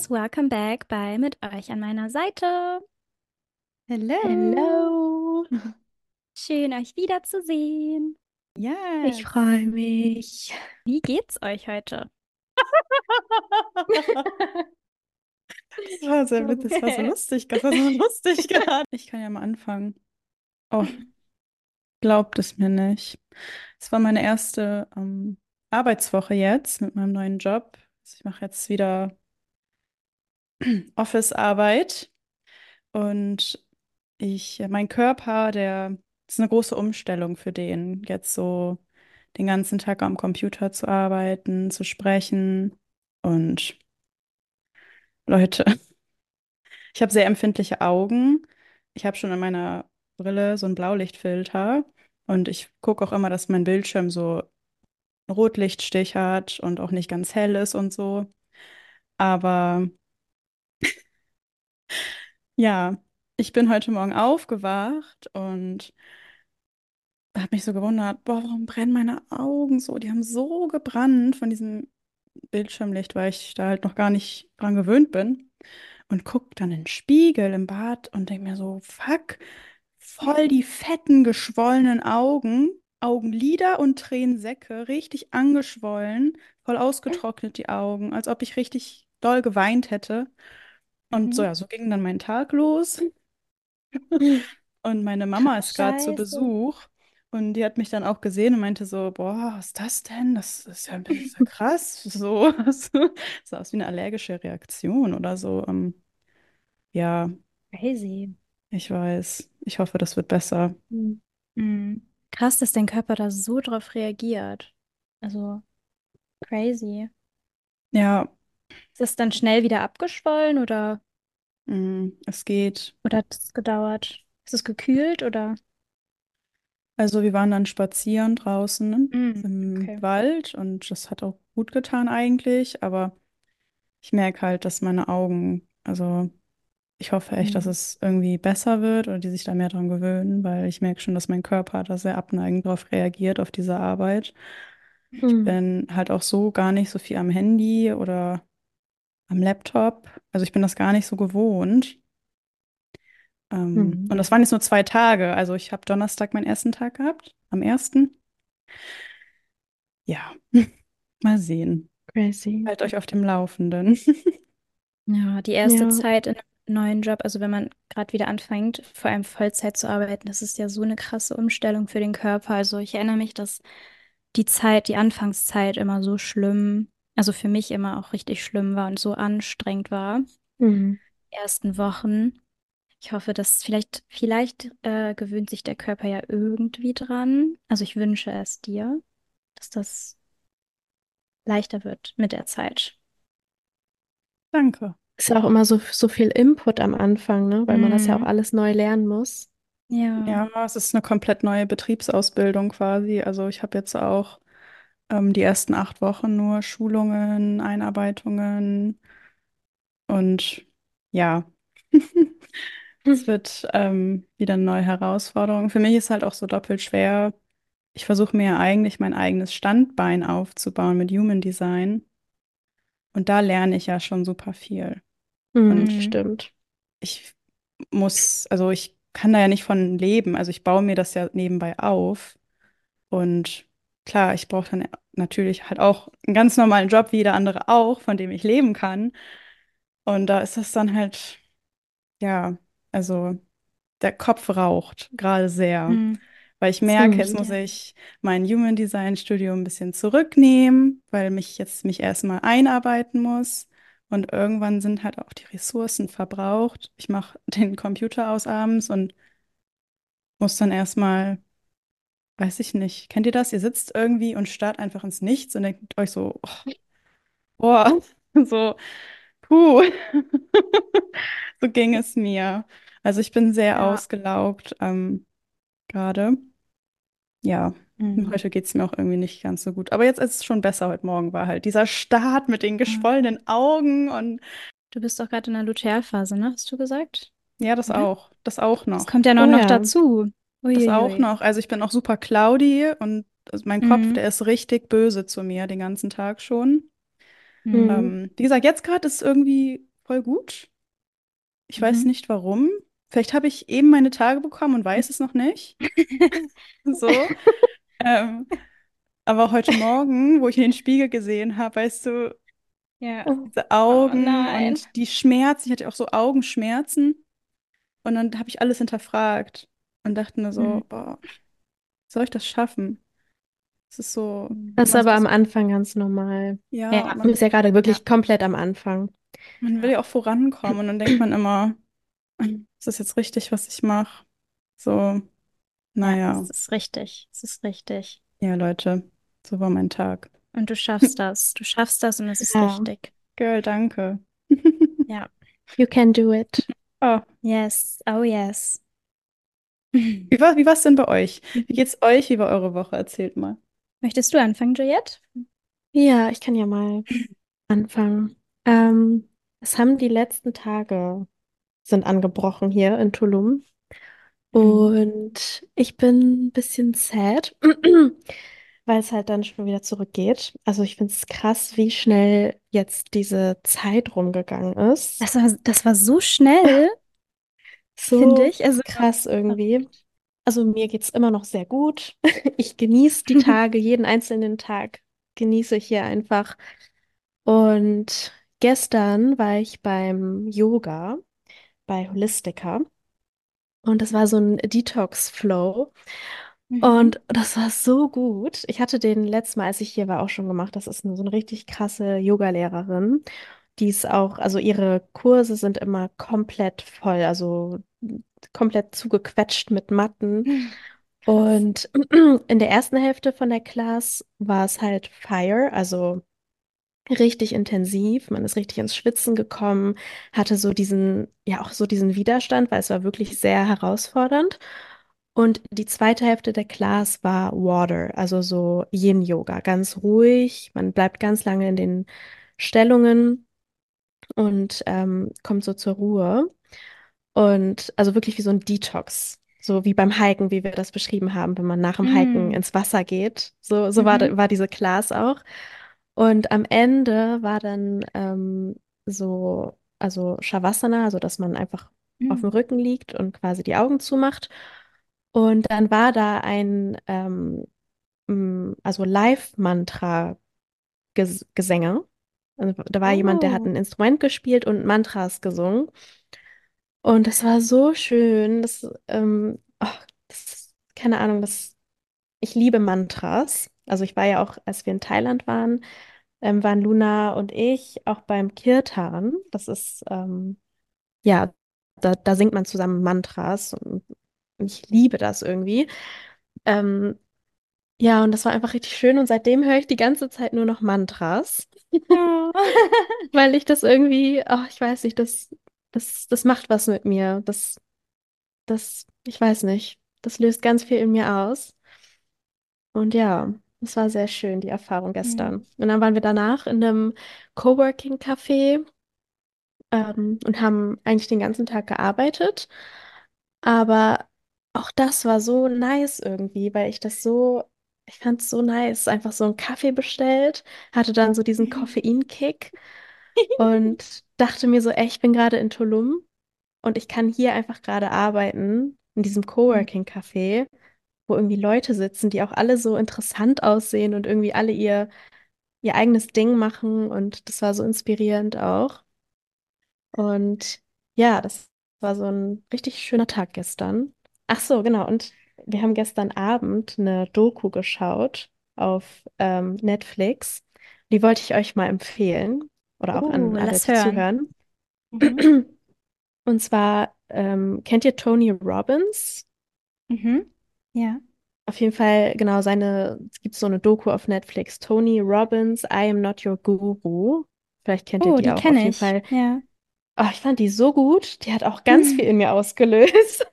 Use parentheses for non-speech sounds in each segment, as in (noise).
Girls, welcome back bei Mit euch an meiner Seite. Hello. Hello. Schön, euch wiederzusehen. Ja. Ich freue mich. Wie geht's euch heute? Das war sehr witzig, das war so lustig, das war so lustig (laughs) gerade. Ich kann ja mal anfangen. Oh, glaubt es mir nicht. Es war meine erste ähm, Arbeitswoche jetzt mit meinem neuen Job. Also ich mache jetzt wieder Office-Arbeit und ich, mein Körper, der ist eine große Umstellung für den, jetzt so den ganzen Tag am Computer zu arbeiten, zu sprechen und Leute, (laughs) ich habe sehr empfindliche Augen. Ich habe schon an meiner Brille so einen Blaulichtfilter und ich gucke auch immer, dass mein Bildschirm so einen Rotlichtstich hat und auch nicht ganz hell ist und so. Aber ja, ich bin heute Morgen aufgewacht und habe mich so gewundert, boah, warum brennen meine Augen so? Die haben so gebrannt von diesem Bildschirmlicht, weil ich da halt noch gar nicht dran gewöhnt bin. Und guck dann in den Spiegel im Bad und denk mir so, fuck, voll die fetten, geschwollenen Augen, Augenlider und Tränensäcke, richtig angeschwollen, voll ausgetrocknet die Augen, als ob ich richtig doll geweint hätte. Und so, Mhm. ja, so ging dann mein Tag los. (laughs) Und meine Mama ist gerade zu Scheiße. Besuch und die hat mich dann auch gesehen und meinte so, boah, was ist das denn? Das ist ja ein bisschen krass. So, (laughs) so sah aus wie eine allergische Reaktion oder so. Ähm, ja, Crazy. ich weiß. Ich hoffe, das wird besser. Hm. Mhm. Krass, dass dein Körper da so drauf reagiert. Also crazy. Ja, Ist das dann schnell wieder abgeschwollen oder, mm, es geht. oder hat es gedauert? Ist es gekühlt oder? Also wir waren dann spazieren draußen Mm, im okay. Wald und das hat auch gut getan eigentlich, aber ich merke halt, dass meine Augen, also ich hoffe echt, dass Mhm. es irgendwie besser wird oder die sich da mehr dran gewöhnen, weil ich merke schon, dass mein Körper da sehr abneigend drauf reagiert, auf diese Arbeit. Ich Hm. bin halt auch so gar nicht so viel am Handy oder am Laptop. Also ich bin das gar nicht so gewohnt. Ähm, Mhm. und das waren jetzt nur zwei Tage. Also ich habe Donnerstag meinen ersten Tag gehabt, am ersten. Ja, (laughs) mal sehen. Crazy. Halt euch auf dem Laufenden. (laughs) Ja, die erste Ja. Zeit in einem neuen Job, also wenn man gerade wieder anfängt, vor allem Vollzeit zu arbeiten, das ist ja so eine krasse Umstellung für den Körper. Also ich erinnere mich, dass die Zeit, die Anfangszeit immer so schlimm, also für mich immer auch richtig schlimm war und so anstrengend war, Mhm. die ersten Wochen. Ich hoffe, dass vielleicht, vielleicht äh, gewöhnt sich der Körper ja irgendwie dran. Also ich wünsche es dir, dass das leichter wird mit der Zeit. Danke. Ist ja auch immer so, so viel Input am Anfang, ne? Weil man das ja auch Mhm. alles neu lernen muss. Ja. Ja, es ist eine komplett neue Betriebsausbildung quasi. Also ich habe jetzt auch ähm, die ersten acht Wochen nur Schulungen, Einarbeitungen und ja, (laughs) es wird ähm, wieder eine neue Herausforderung. Für mich ist halt auch so doppelt schwer. Ich versuche mir ja eigentlich mein eigenes Standbein aufzubauen mit Human Design und da lerne ich ja schon super viel. Mhm, Und stimmt. ich muss, also ich kann da ja nicht von leben. Also ich baue mir das ja nebenbei auf. Und klar, ich brauche dann natürlich halt auch einen ganz normalen Job, wie jeder andere auch, von dem ich leben kann. Und da ist das dann halt, ja, also der Kopf raucht gerade sehr. Mhm. Weil ich merke, jetzt muss ich mein Human Design Studium ein bisschen zurücknehmen, weil mich jetzt mich erstmal einarbeiten muss. Und irgendwann sind halt auch die Ressourcen verbraucht. Ich mache den Computer aus abends und muss dann erstmal, weiß ich nicht, kennt ihr das? Ihr sitzt irgendwie und starrt einfach ins Nichts und denkt euch so, oh, boah, (laughs) so, puh, (laughs) so ging es mir. Also ich bin sehr Ja. ausgelaugt ähm, gerade. Ja, Mhm. heute geht es mir auch irgendwie nicht ganz so gut. Aber jetzt ist es schon besser. Heute Morgen war halt dieser Start mit den geschwollenen Augen und Du bist doch gerade in der Lutealphase, ne? Hast du gesagt? ja, das Oder? auch. Das auch Das noch. kommt ja noch, Oh noch ja. dazu. Das auch Uiuiui. noch. Also ich bin auch super cloudy und also mein Kopf, Mhm. der ist richtig böse zu mir den ganzen Tag schon. Mhm. Ähm, wie gesagt, jetzt gerade ist es irgendwie voll gut. Ich weiß Mhm. nicht warum. Vielleicht habe ich eben meine Tage bekommen und weiß es noch nicht. (laughs) So. Ähm, aber heute Morgen, wo ich in den Spiegel gesehen habe, weißt du, Ja. diese Oh Augen nein. und die Schmerzen, ich hatte auch so Augenschmerzen. Und dann habe ich alles hinterfragt und dachte mir so, Mhm. boah, soll ich das schaffen? Es ist so, Das ist aber am Anfang ganz normal. ja, Ja. Man, bist ja gerade wirklich komplett am Anfang. man will ja auch vorankommen und dann denkt man immer, ist das jetzt richtig, was ich mache? So, Ja, naja, es ist richtig. Es ist richtig. ja, Leute, so war mein Tag. Und du schaffst das. Du schaffst das und es ist Ja. richtig. Girl, danke. Ja. You can do it. (laughs) Oh, Yes. Oh yes. Wie war, wie war's denn bei euch? Wie geht's euch? Wie war eure Woche? Erzählt mal. Möchtest du anfangen, Juliette? Ja, ich kann ja mal anfangen. Ähm, es haben die letzten Tage sind angebrochen hier in Tulum. Und ich bin ein bisschen sad, (clears throat) weil es halt dann schon wieder zurückgeht. Also ich finde es krass, wie schnell jetzt diese Zeit rumgegangen ist. Das war, das war so schnell, (laughs) finde So ich. Also, krass irgendwie. Also mir geht es immer noch sehr gut. (laughs) Ich genieße die (laughs) Tage, jeden einzelnen Tag genieße ich hier einfach. Und gestern war ich beim Yoga bei Holistica und das war so ein Detox-Flow. Mhm. Und das war so gut. Ich hatte den letztes Mal, als ich hier war, auch schon gemacht. Das ist eine, so eine richtig krasse Yoga-Lehrerin. Die ist auch, also ihre Kurse sind immer komplett voll, also komplett zugequetscht mit Matten. Und (clears throat) in der ersten Hälfte von der Class war es halt Fire, also richtig intensiv. Man ist richtig ins Schwitzen gekommen, hatte so diesen, ja auch so diesen Widerstand, weil es war wirklich sehr herausfordernd. Und die zweite Hälfte der Class war Water, also so Yin-Yoga, ganz ruhig. Man bleibt ganz lange in den Stellungen und ähm, kommt so zur Ruhe. Und also wirklich wie so ein Detox. So wie beim Hiken, wie wir das beschrieben haben, wenn man nach dem Hiken Mm. ins Wasser geht. So, so war, Mhm. war diese Class auch. Und am Ende war dann ähm, so, also Shavasana, also dass man einfach auf dem. Rücken liegt und quasi die Augen zumacht. Und dann war da ein, ähm, also Live-Mantra-Gesänge. Also da war jemand, der hat Oh. ein Instrument gespielt und Mantras gesungen. Und das war so schön. Das, ähm, ach, das, keine Ahnung, das, ich liebe Mantras. Also ich war ja auch, als wir in Thailand waren, ähm, waren Luna und ich auch beim Kirtan. Das ist, ähm, ja, da, da singt man zusammen Mantras und ich liebe das irgendwie. Ähm, ja, und das war einfach richtig schön und seitdem höre ich die ganze Zeit nur noch Mantras, Oh. (laughs) weil ich das irgendwie, ach, ich weiß nicht, das, das, das macht was mit mir. Das, das, ich weiß nicht, das löst ganz viel in mir aus. Und ja, es war sehr schön, die Erfahrung gestern. Und dann waren wir danach in einem Coworking-Café ähm, und haben eigentlich den ganzen Tag gearbeitet. Aber auch das war so nice irgendwie, weil ich das so, ich fand es so nice. Einfach so einen Kaffee bestellt, hatte dann so diesen Koffeinkick und (laughs) dachte mir so, ey, ich bin gerade in Tulum und ich kann hier einfach gerade arbeiten, in diesem Coworking-Café, wo irgendwie Leute sitzen, die auch alle so interessant aussehen und irgendwie alle ihr, ihr eigenes Ding machen. Und das war so inspirierend auch. Und ja, das war so ein richtig schöner Tag gestern. Ach so, genau. Und wir haben gestern Abend eine Doku geschaut auf ähm, Netflix. Die wollte ich euch mal empfehlen oder auch Oh, an alle, die hören. zuhören. Mhm. Und zwar, ähm, kennt ihr Tony Robbins? Mhm. Ja. Auf jeden Fall, genau, seine, es gibt so eine Doku auf Netflix, Tony Robbins, I Am Not Your Guru. Vielleicht kennt ihr Oh, die die auch. Auf kenne jeden ich. Fall, Ja. oh, ich fand die so gut. Die hat auch ganz viel in mir ausgelöst.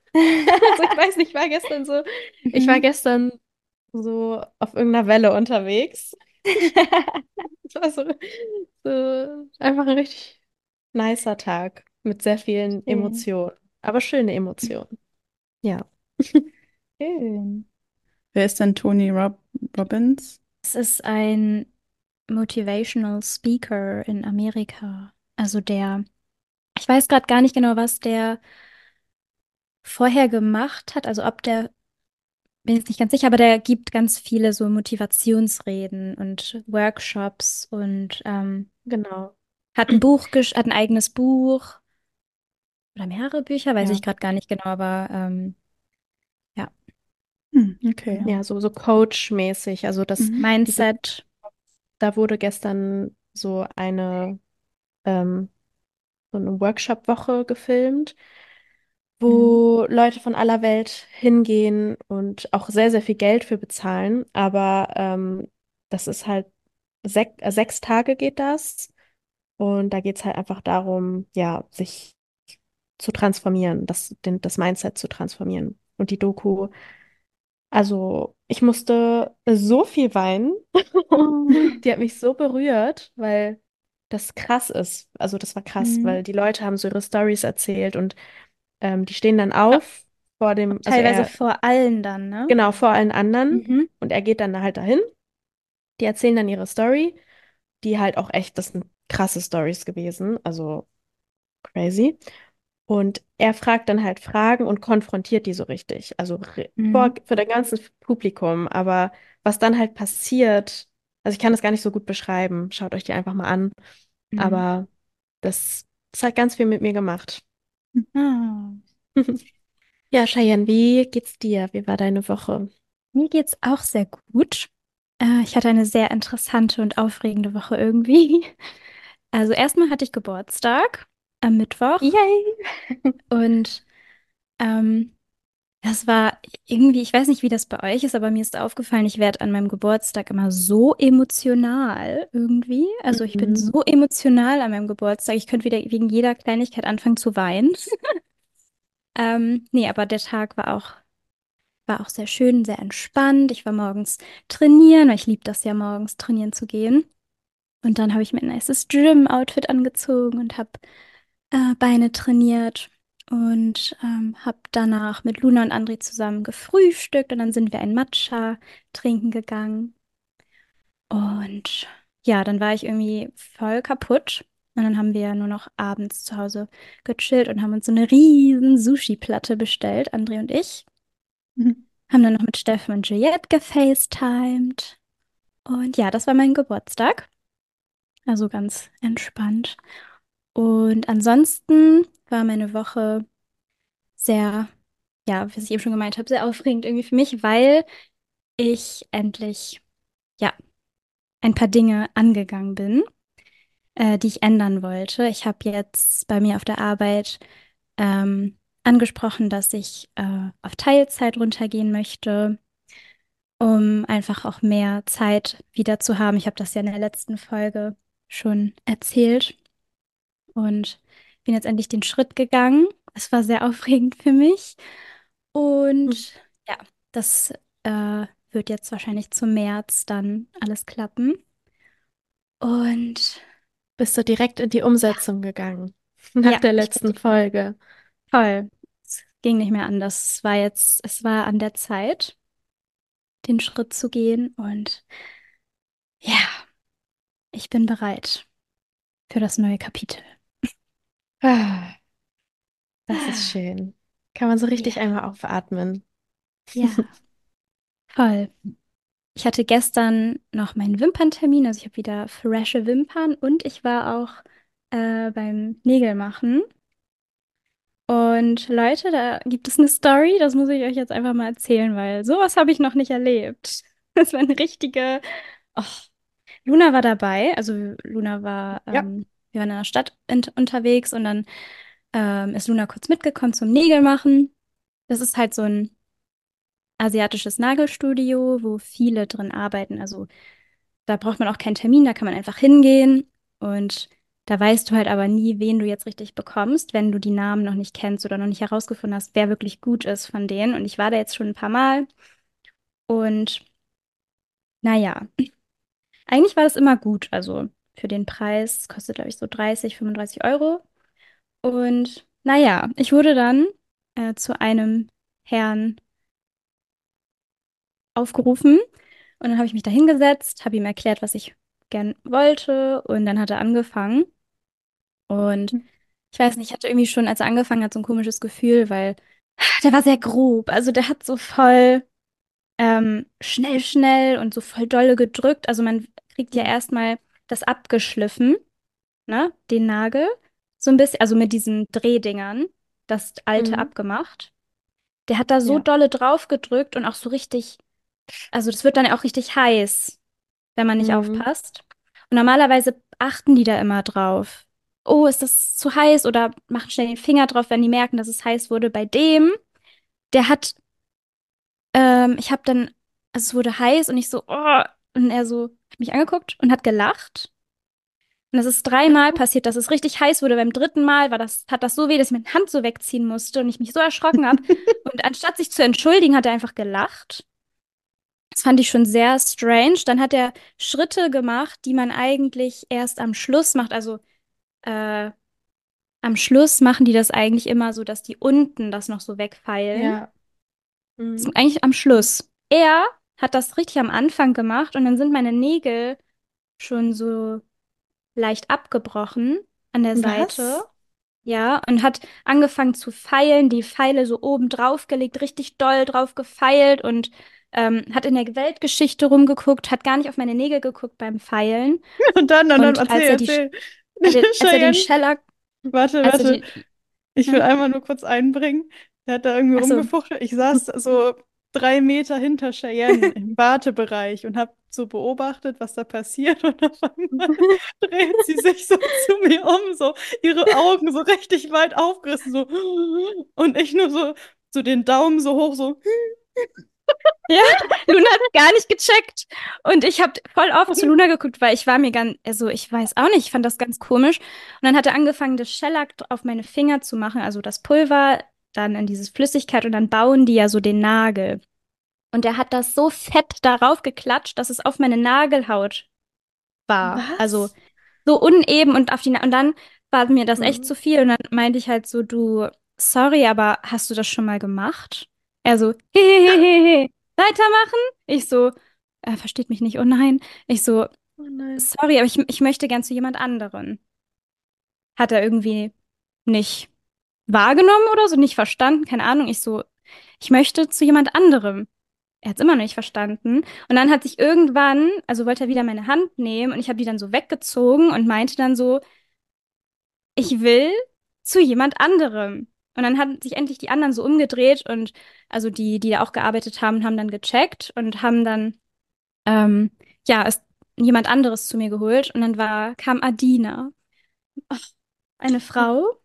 Also ich weiß nicht, ich war gestern so, ich war Mhm. gestern so auf irgendeiner Welle unterwegs. (laughs) Es war so, so einfach ein richtig nicer Tag mit sehr vielen Schön. Emotionen, aber schöne Emotionen. Ja. (laughs) Schön. Wer ist denn Tony Rob Robbins? Es ist ein Motivational Speaker in Amerika. Also der ich weiß gerade gar nicht genau, was der vorher gemacht hat. Also ob der, bin jetzt nicht ganz sicher, aber der gibt ganz viele so Motivationsreden und Workshops und ähm, Genau. hat ein Buch, gesch- hat ein eigenes Buch oder mehrere Bücher, weiß Ja. ich gerade gar nicht genau, aber ähm, ja, Hm, okay. Ja, so, so Coach-mäßig. Also das, Mhm. diese, Mindset. da wurde gestern so eine, ähm, so eine Workshop-Woche gefilmt. Wo Leute von aller Welt hingehen und auch sehr, sehr viel Geld für bezahlen. Aber ähm, das ist halt sech, äh, sechs Tage geht das. Und da geht es halt einfach darum, ja, sich zu transformieren, das, den, das Mindset zu transformieren. Und die Doku, also ich musste so viel weinen. (laughs) Die hat mich so berührt, weil das krass ist. Also das war krass, Mhm. weil die Leute haben so ihre Stories erzählt und ähm, die stehen dann auf vor dem, also Teilweise er, vor allen dann, ne? genau, vor allen anderen Mhm. und er geht dann halt dahin. Die erzählen dann ihre Story, die halt auch echt, das sind krasse Stories gewesen, also crazy. Und er fragt dann halt Fragen und konfrontiert die so richtig. Also re- vor, Mhm. für das ganze Publikum. Aber was dann halt passiert, also ich kann das gar nicht so gut beschreiben. Schaut euch die einfach mal an. Mhm. Aber das, das hat ganz viel mit mir gemacht. (laughs) Ja, Cheyenne, wie geht's dir? Wie war deine Woche? Mir geht's auch sehr gut. Äh, ich hatte eine sehr interessante und aufregende Woche irgendwie. (laughs) Also erstmal hatte ich Geburtstag am Mittwoch Yay! und ähm, das war irgendwie, ich weiß nicht, wie das bei euch ist, aber mir ist aufgefallen, ich werde an meinem Geburtstag immer so emotional irgendwie. Also ich bin Mhm. so emotional an meinem Geburtstag. Ich könnte wieder wegen jeder Kleinigkeit anfangen zu weinen. (laughs) Ähm, nee, aber der Tag war auch, war auch sehr schön, sehr entspannt. Ich war morgens trainieren, weil ich liebe das ja morgens trainieren zu gehen. Und dann habe ich mir ein nices Gym-Outfit angezogen und habe äh, Beine trainiert und ähm, habe danach mit Luna und André zusammen gefrühstückt und dann sind wir ein Matcha trinken gegangen. Und ja, dann war ich irgendwie voll kaputt. Und dann haben wir nur noch abends zu Hause gechillt und haben uns so eine riesen Sushi-Platte bestellt, André und ich. Mhm. Haben dann noch mit Steffen und Juliette gefacetimed. Und ja, das war mein Geburtstag. Also ganz entspannt. Und ansonsten war meine Woche sehr, ja, wie ich eben schon gemeint habe, sehr aufregend irgendwie für mich, weil ich endlich, ja, ein paar Dinge angegangen bin, äh, die ich ändern wollte. Ich habe jetzt bei mir auf der Arbeit ähm, angesprochen, dass ich äh, auf Teilzeit runtergehen möchte, um einfach auch mehr Zeit wieder zu haben. Ich habe das ja in der letzten Folge schon erzählt und bin jetzt endlich den Schritt gegangen. Es war sehr (laughs) aufregend für mich und ja, das äh, wird jetzt wahrscheinlich zum März dann alles klappen. Und Bist du direkt in die Umsetzung gegangen? (laughs) Nach ja, der letzten Folge. voll. Es ging nicht mehr anders. Es war jetzt, es war an der Zeit, den Schritt zu gehen. Und ja, ich bin bereit für das neue Kapitel. Ah, Das ist schön. Kann man so richtig Ja, einmal aufatmen. ja, voll. Ich hatte gestern noch meinen Wimperntermin, also ich habe wieder frische Wimpern und ich war auch äh, beim Nägelmachen. Und Leute, da gibt es eine Story, das muss ich euch jetzt einfach mal erzählen, weil sowas habe ich noch nicht erlebt. (laughs) Das war eine richtige. Och. Luna war dabei, also Luna war, Ja. ähm, wir waren in der Stadt in, unterwegs und dann ähm, ist Luna kurz mitgekommen zum Nägelmachen. Das ist halt so ein asiatisches Nagelstudio, wo viele drin arbeiten. Also da braucht man auch keinen Termin, da kann man einfach hingehen und da weißt du halt aber nie, wen du jetzt richtig bekommst, wenn du die Namen noch nicht kennst oder noch nicht herausgefunden hast, wer wirklich gut ist von denen. Und ich war da jetzt schon ein paar Mal und naja, eigentlich war das immer gut. Also für den Preis, kostet glaube ich so 30, 35 Euro. Und naja, ich wurde dann äh, zu einem Herrn aufgerufen und dann habe ich mich da hingesetzt, habe ihm erklärt, was ich gern wollte und dann hat er angefangen. Und ich weiß nicht, ich hatte irgendwie schon, als er angefangen hat, so ein komisches Gefühl, weil (laughs) der war sehr grob. Also der hat so voll ähm, schnell, schnell und so voll dolle gedrückt. Also man kriegt ja erstmal das abgeschliffen, ne, den Nagel. So ein bisschen, also mit diesen Drehdingern, das alte Mhm. abgemacht. Der hat da so Ja. dolle drauf gedrückt und auch so richtig, also das wird dann ja auch richtig heiß, wenn man nicht Mhm. aufpasst. Und normalerweise achten die da immer drauf. Oh, ist das zu heiß? Oder machen schnell den Finger drauf, wenn die merken, dass es heiß wurde. Bei dem, der hat, ähm, ich habe dann, also es wurde heiß und ich so, oh, und er so, hat mich angeguckt und hat gelacht. Und das ist dreimal passiert, dass es richtig heiß wurde. Beim dritten Mal war das, hat das so weh, dass ich meine Hand so wegziehen musste und ich mich so erschrocken habe. (laughs) Und anstatt sich zu entschuldigen, hat er einfach gelacht. Das fand ich schon sehr strange. Dann hat er Schritte gemacht, die man eigentlich erst am Schluss macht. Also äh, am Schluss machen die das eigentlich immer so, dass die unten das noch so wegfeilen. Ja. Das Mhm. ist eigentlich am Schluss. Er hat das richtig am Anfang gemacht und dann sind meine Nägel schon so leicht abgebrochen an der Seite. Was? Ja, und hat angefangen zu feilen, die Pfeile so oben drauf gelegt, richtig doll drauf gefeilt und ähm, hat in der Weltgeschichte rumgeguckt, hat gar nicht auf meine Nägel geguckt beim Feilen. (laughs) Und dann, und dann, Und als erzähl, er die, erzähl. als er, als den Shellac, warte, als er warte. die, Ich will hm? einmal nur kurz einbringen. Der hat da irgendwie so. rumgefuchtelt. Ich saß so drei Meter hinter Cheyenne (laughs) im Wartebereich und habe so beobachtet, was da passiert. Und auf einmal (laughs) dreht sie sich so zu mir um, so ihre Augen so richtig weit aufgerissen, so. Und ich nur so, so den Daumen so hoch, so. (laughs) Ja, Luna hat gar nicht gecheckt. Und ich habe voll oft zu Luna geguckt, weil ich war mir ganz, also ich weiß auch nicht, ich fand das ganz komisch. Und dann hat er angefangen, das Shellac auf meine Finger zu machen, also das Pulver, dann in dieses Flüssigkeit und dann bauen die ja so den Nagel. Und er hat das so fett darauf geklatscht, dass es auf meine Nagelhaut war. Also Was? so uneben und auf die Na und dann war mir das echt Mhm. zu viel. Und dann meinte ich halt so, du, sorry, aber hast du das schon mal gemacht? Er so, hehehehe, weitermachen? Ich so, er versteht mich nicht, oh nein. Ich so, Oh nein. sorry, aber ich, ich möchte gern zu jemand anderen. Hat er irgendwie nicht wahrgenommen oder so, nicht verstanden, keine Ahnung. Ich so, ich möchte zu jemand anderem. Er hat es immer noch nicht verstanden. Und dann hat sich irgendwann, also wollte er wieder meine Hand nehmen und ich habe die dann so weggezogen und meinte dann so, ich will zu jemand anderem. Und dann haben sich endlich die anderen so umgedreht und also die, die da auch gearbeitet haben, haben dann gecheckt und haben dann, ähm, ja, ist jemand anderes zu mir geholt. Und dann war, kam Adina, eine Frau,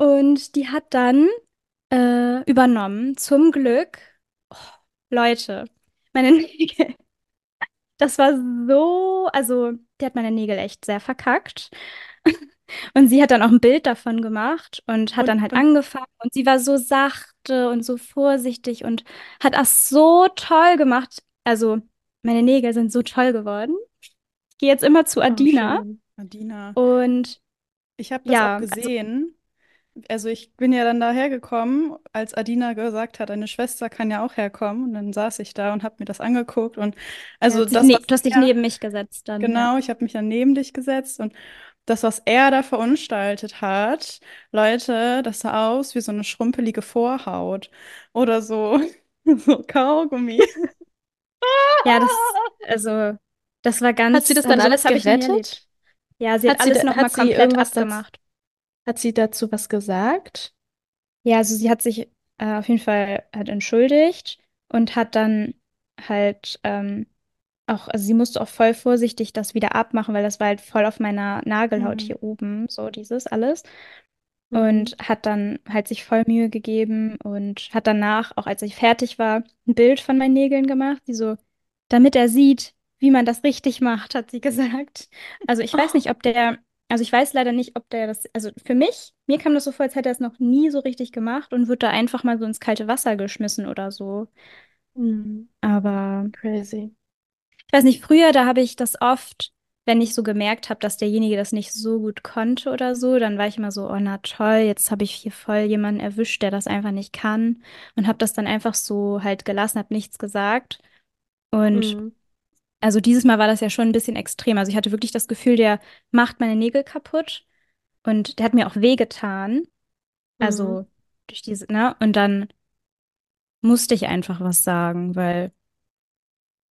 und die hat dann äh, übernommen. Zum Glück, oh, Leute, meine (laughs) Nägel. Das war so, also, die hat meine Nägel echt sehr verkackt. (laughs) Und sie hat dann auch ein Bild davon gemacht und hat Und, dann halt angefangen. Und sie war so sachte und so vorsichtig und hat das so toll gemacht. Also, meine Nägel sind so toll geworden. Ich gehe jetzt immer zu Oh, Adina. schön. Adina, Und ich habe das auch ja, also, gesehen. Also ich bin ja dann daher gekommen, als Adina gesagt hat, deine Schwester kann ja auch herkommen. Und dann saß ich da und habe mir das angeguckt. Und ja, also hat sich das, ne was du hast dich er, neben mich gesetzt dann, ja. genau, ich habe mich dann neben dich gesetzt und das, was er da verunstaltet hat, Leute, das sah aus wie so eine schrumpelige Vorhaut oder so, (laughs) so Kaugummi. Ja, das, also, das war Hat sie ganz, das also dann alles nie erlebt. gerettet? Ja, sie hat Hat sie, alles da- nochmal komplett abgemacht. Hat sie dazu was gesagt? Ja, also sie hat sich äh, auf jeden Fall halt entschuldigt und hat dann halt ähm, auch, also sie musste auch voll vorsichtig das wieder abmachen, weil das war halt voll auf meiner Nagelhaut Hm. hier oben, so dieses alles. Mhm. Und hat dann halt sich voll Mühe gegeben und hat danach, auch als ich fertig war, ein Bild von meinen Nägeln gemacht, die so, damit er sieht, wie man das richtig macht, hat sie (laughs) gesagt. Also ich weiß Oh, nicht, ob der, also ich weiß leider nicht, ob der das, also für mich, mir kam das so vor, als hätte er es noch nie so richtig gemacht und wird da einfach mal so ins kalte Wasser geschmissen oder so. mhm. Aber Crazy. ich weiß nicht, früher, da habe ich das oft, wenn ich so gemerkt habe, dass derjenige das nicht so gut konnte oder so, dann war ich immer so, oh na toll, jetzt habe ich hier voll jemanden erwischt, der das einfach nicht kann und habe das dann einfach so halt gelassen, habe nichts gesagt. Und Mhm. Also dieses Mal war das ja schon ein bisschen extrem. Also ich hatte wirklich das Gefühl, der macht meine Nägel kaputt. Und der hat mir auch wehgetan. Mhm. Also durch diese, ne? Und dann musste ich einfach was sagen, weil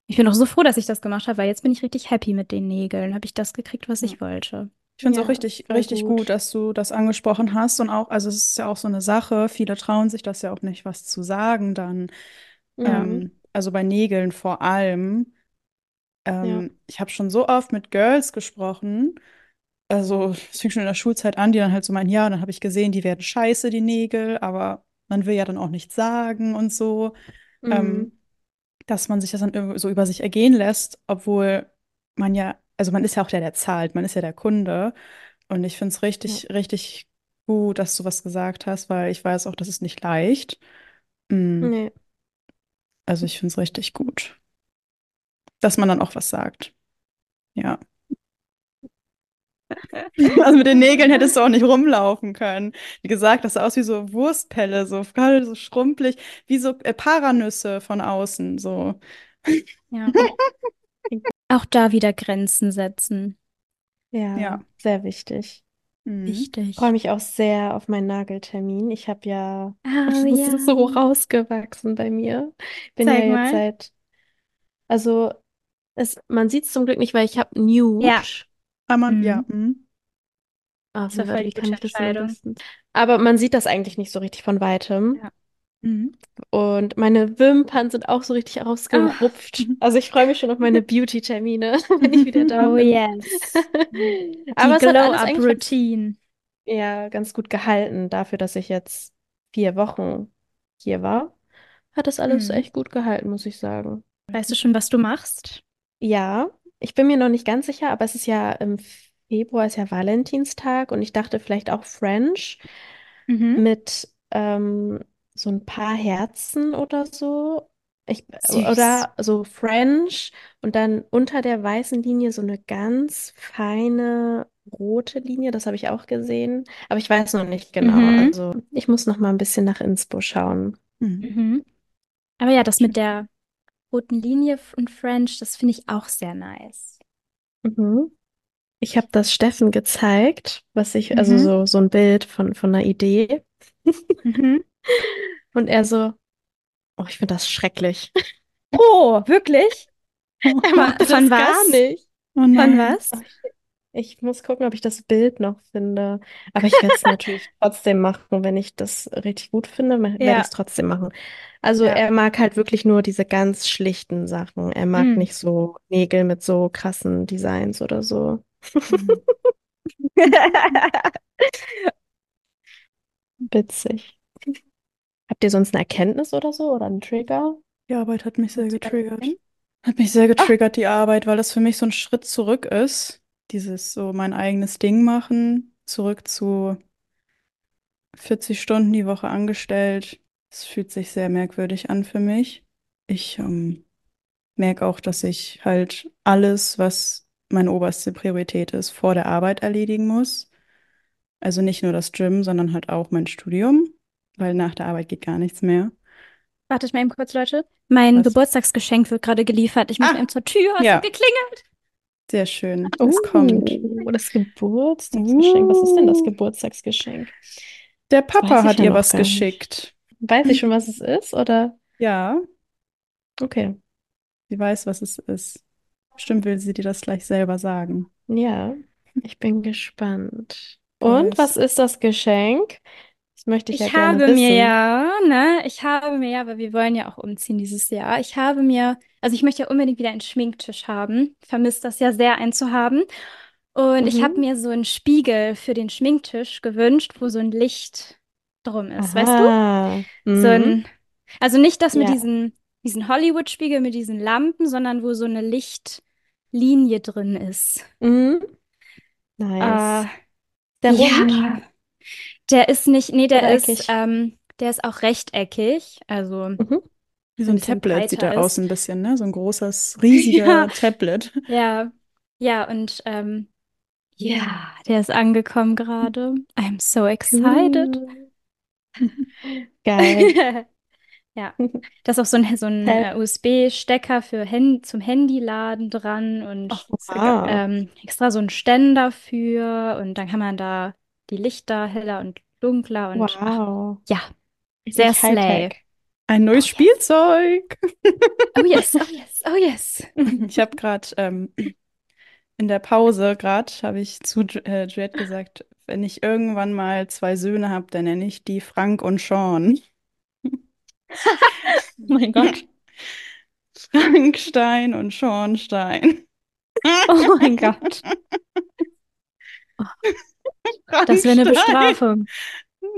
ich bin auch so froh, dass ich das gemacht habe, weil jetzt bin ich richtig happy mit den Nägeln. Habe ich das gekriegt, was ich wollte. Ich finde es auch Ja, richtig, voll richtig gut. gut. dass du das angesprochen hast. Und auch, also es ist ja auch so eine Sache, viele trauen sich das ja auch nicht, was zu sagen dann. Ja, Ähm, also bei Nägeln vor allem. Ja, Ähm, ich habe schon so oft mit Girls gesprochen. Also es fing schon in der Schulzeit an, die dann halt so meinen, ja, dann habe ich gesehen, die werden scheiße, die Nägel, aber man will ja dann auch nichts sagen und so. mhm. Ähm, dass man sich das dann so über sich ergehen lässt, obwohl man ja, also man ist ja auch der, der zahlt, man ist ja der Kunde. Und ich finde es Ja, richtig, richtig gut, dass du was gesagt hast, weil ich weiß auch, das ist nicht leicht. Mm, nee. Also ich finde es richtig gut, dass man dann auch was sagt. Ja. (laughs) Also mit den Nägeln hättest du auch nicht rumlaufen können. Wie gesagt, das sah aus wie so Wurstpelle, so gerade so schrumpelig, wie so äh, Paranüsse von außen, so. Ja. Auch da wieder Grenzen setzen. Ja, Ja. sehr wichtig. Mhm. Ich Wichtig. freue mich auch sehr auf meinen Nageltermin. Ich habe ja, Oh (laughs) das ist ja. so rausgewachsen bei mir. Bin ja Zeig jetzt mal. seit, also es, man sieht es zum Glück nicht, weil ich habe Nude. Ja. Aber Mhm. ja, mhm. Ah, Das wie, kann ich das? Aber man sieht das eigentlich nicht so richtig von weitem. Ja. Mhm. Und meine Wimpern sind auch so richtig Oh. ausgerupft. (laughs) Also ich freue mich schon auf meine Beauty-Termine, (laughs) wenn ich wieder da Oh bin. yes. (laughs) Die Aber es hat alles eigentlich Glow-Up-Routine. ja ganz gut gehalten dafür, dass ich jetzt vier Wochen hier war. Hat das alles Mhm. echt gut gehalten, muss ich sagen. Weißt du schon, was du machst? Ja, ich bin mir noch nicht ganz sicher, aber es ist ja im Februar ist ja Valentinstag und ich dachte vielleicht auch French Mhm. mit ähm, so ein paar Herzen oder so. Ich, Süß. oder so French und dann unter der weißen Linie so eine ganz feine rote Linie, das habe ich auch gesehen, aber ich weiß noch nicht genau. Mhm. Also ich muss noch mal ein bisschen nach Inspo schauen. Mhm. Mhm. Aber ja, das mit der roten Linie und French, das finde ich auch sehr nice. Mhm. Ich habe das Steffen gezeigt, was ich, also Mhm. so, so ein Bild von, von einer Idee. Mhm. (laughs) Und er so, oh, ich finde das schrecklich. (laughs) Oh, wirklich? (laughs) Er Von das gar was? nicht. Oh Von was? Ich, muss gucken, ob ich das Bild noch finde. Aber ich werde es natürlich trotzdem machen. Wenn ich das richtig gut finde, werde ich es trotzdem machen. Also Ja. er mag halt wirklich nur diese ganz schlichten Sachen. Er mag Mm. nicht so Nägel mit so krassen Designs oder so. Mhm. (laughs) Witzig. Habt ihr sonst eine Erkenntnis oder so oder einen Trigger? Die Arbeit hat mich sehr getriggert. Hat mich sehr getriggert, die Arbeit, weil das für mich so ein Schritt zurück ist. Dieses so mein eigenes Ding machen, zurück zu 40 Stunden die Woche angestellt. Es fühlt sich sehr merkwürdig an für mich. Ich ähm, merke auch, dass ich halt alles, was meine oberste Priorität ist, vor der Arbeit erledigen muss. Also nicht nur das Gym, sondern halt auch mein Studium, weil nach der Arbeit geht gar nichts mehr. Wartet mal eben kurz, Leute. Mein Was? Geburtstagsgeschenk wird gerade geliefert. Ich muss Ah, eben zur Tür. Es ja. hat geklingelt. Sehr schön. Es kommt. Oh, das Geburtstagsgeschenk. Was ist denn das Uh. Geburtstagsgeschenk? Der Papa hat ja ihr was geschickt. Weiß ich schon, was es ist, oder? Ja, Okay. sie weiß, was es ist. Bestimmt will sie dir das gleich selber sagen. Ja, ich bin gespannt. Ich Und was ist das Geschenk? Das möchte ich ja Ich gerne habe mir wissen. ja, ne, ich habe mir ja, weil wir wollen ja auch umziehen dieses Jahr. Ich habe mir, also ich möchte ja unbedingt wieder einen Schminktisch haben. Vermisse das ja sehr, einen zu haben. Und ich habe Mhm. mir so einen Spiegel für den Schminktisch gewünscht, wo so ein Licht drum ist, weißt du? Aha. So Mhm. ein, also nicht das mit Ja. diesen, diesen Hollywood-Spiegel mit diesen Lampen, sondern wo so eine Lichtlinie drin ist. Mhm. Äh, Nice. Der rund? ja, der ist nicht, nee, der ist, ähm, der ist auch rechteckig, also Mhm. Wie so ein ein Tablet sieht er aus ein bisschen, ne? So ein großes, (laughs) riesiger Ja, Tablet. ja, ja, und ähm, ja, der ist angekommen gerade. I'm so excited. Cool. Geil. (laughs) Ja, da ist auch so ein, so ein äh, USB-Stecker für Hand zum Handyladen dran und Ach. Wow. ähm, extra so ein Ständer für und dann kann man da die Lichter heller und dunkler und ach, Wow. ja, sehr slay. Ein neues Oh. Spielzeug. Oh yes, (laughs) oh yes, oh yes. Ich habe gerade ähm, in der Pause gerade habe ich zu äh, Juliette gesagt, wenn ich irgendwann mal zwei Söhne habe, dann nenne ich die Frank und Sean. (laughs) (laughs) Oh mein Gott. (laughs) Frankstein und Schornstein. Oh mein Gott. Das wäre eine. Bestrafung.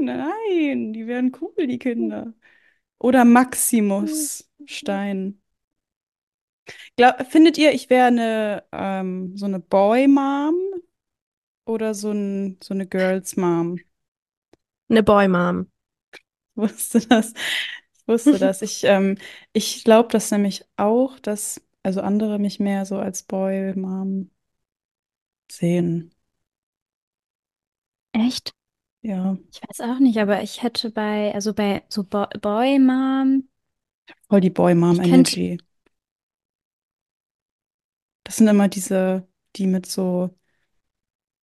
Nein, die wären cool, die Kinder. Oder Maximus Stein. Glaub, findet ihr, ich wäre eine ähm, so eine Boy-Mom oder so, ein, so eine Girls-Mom? Eine Boy-Mom. Ich wusste das. Ich wusste (laughs) das. Ich, ähm, ich glaube das nämlich auch, dass also andere mich mehr so als Boy-Mom sehen. Echt? Ja, Ich weiß auch nicht, aber ich hätte bei, also bei so Bo Boy Mom, voll die ich könnte, Boy-Mom-Energy. Das sind immer diese, die mit so,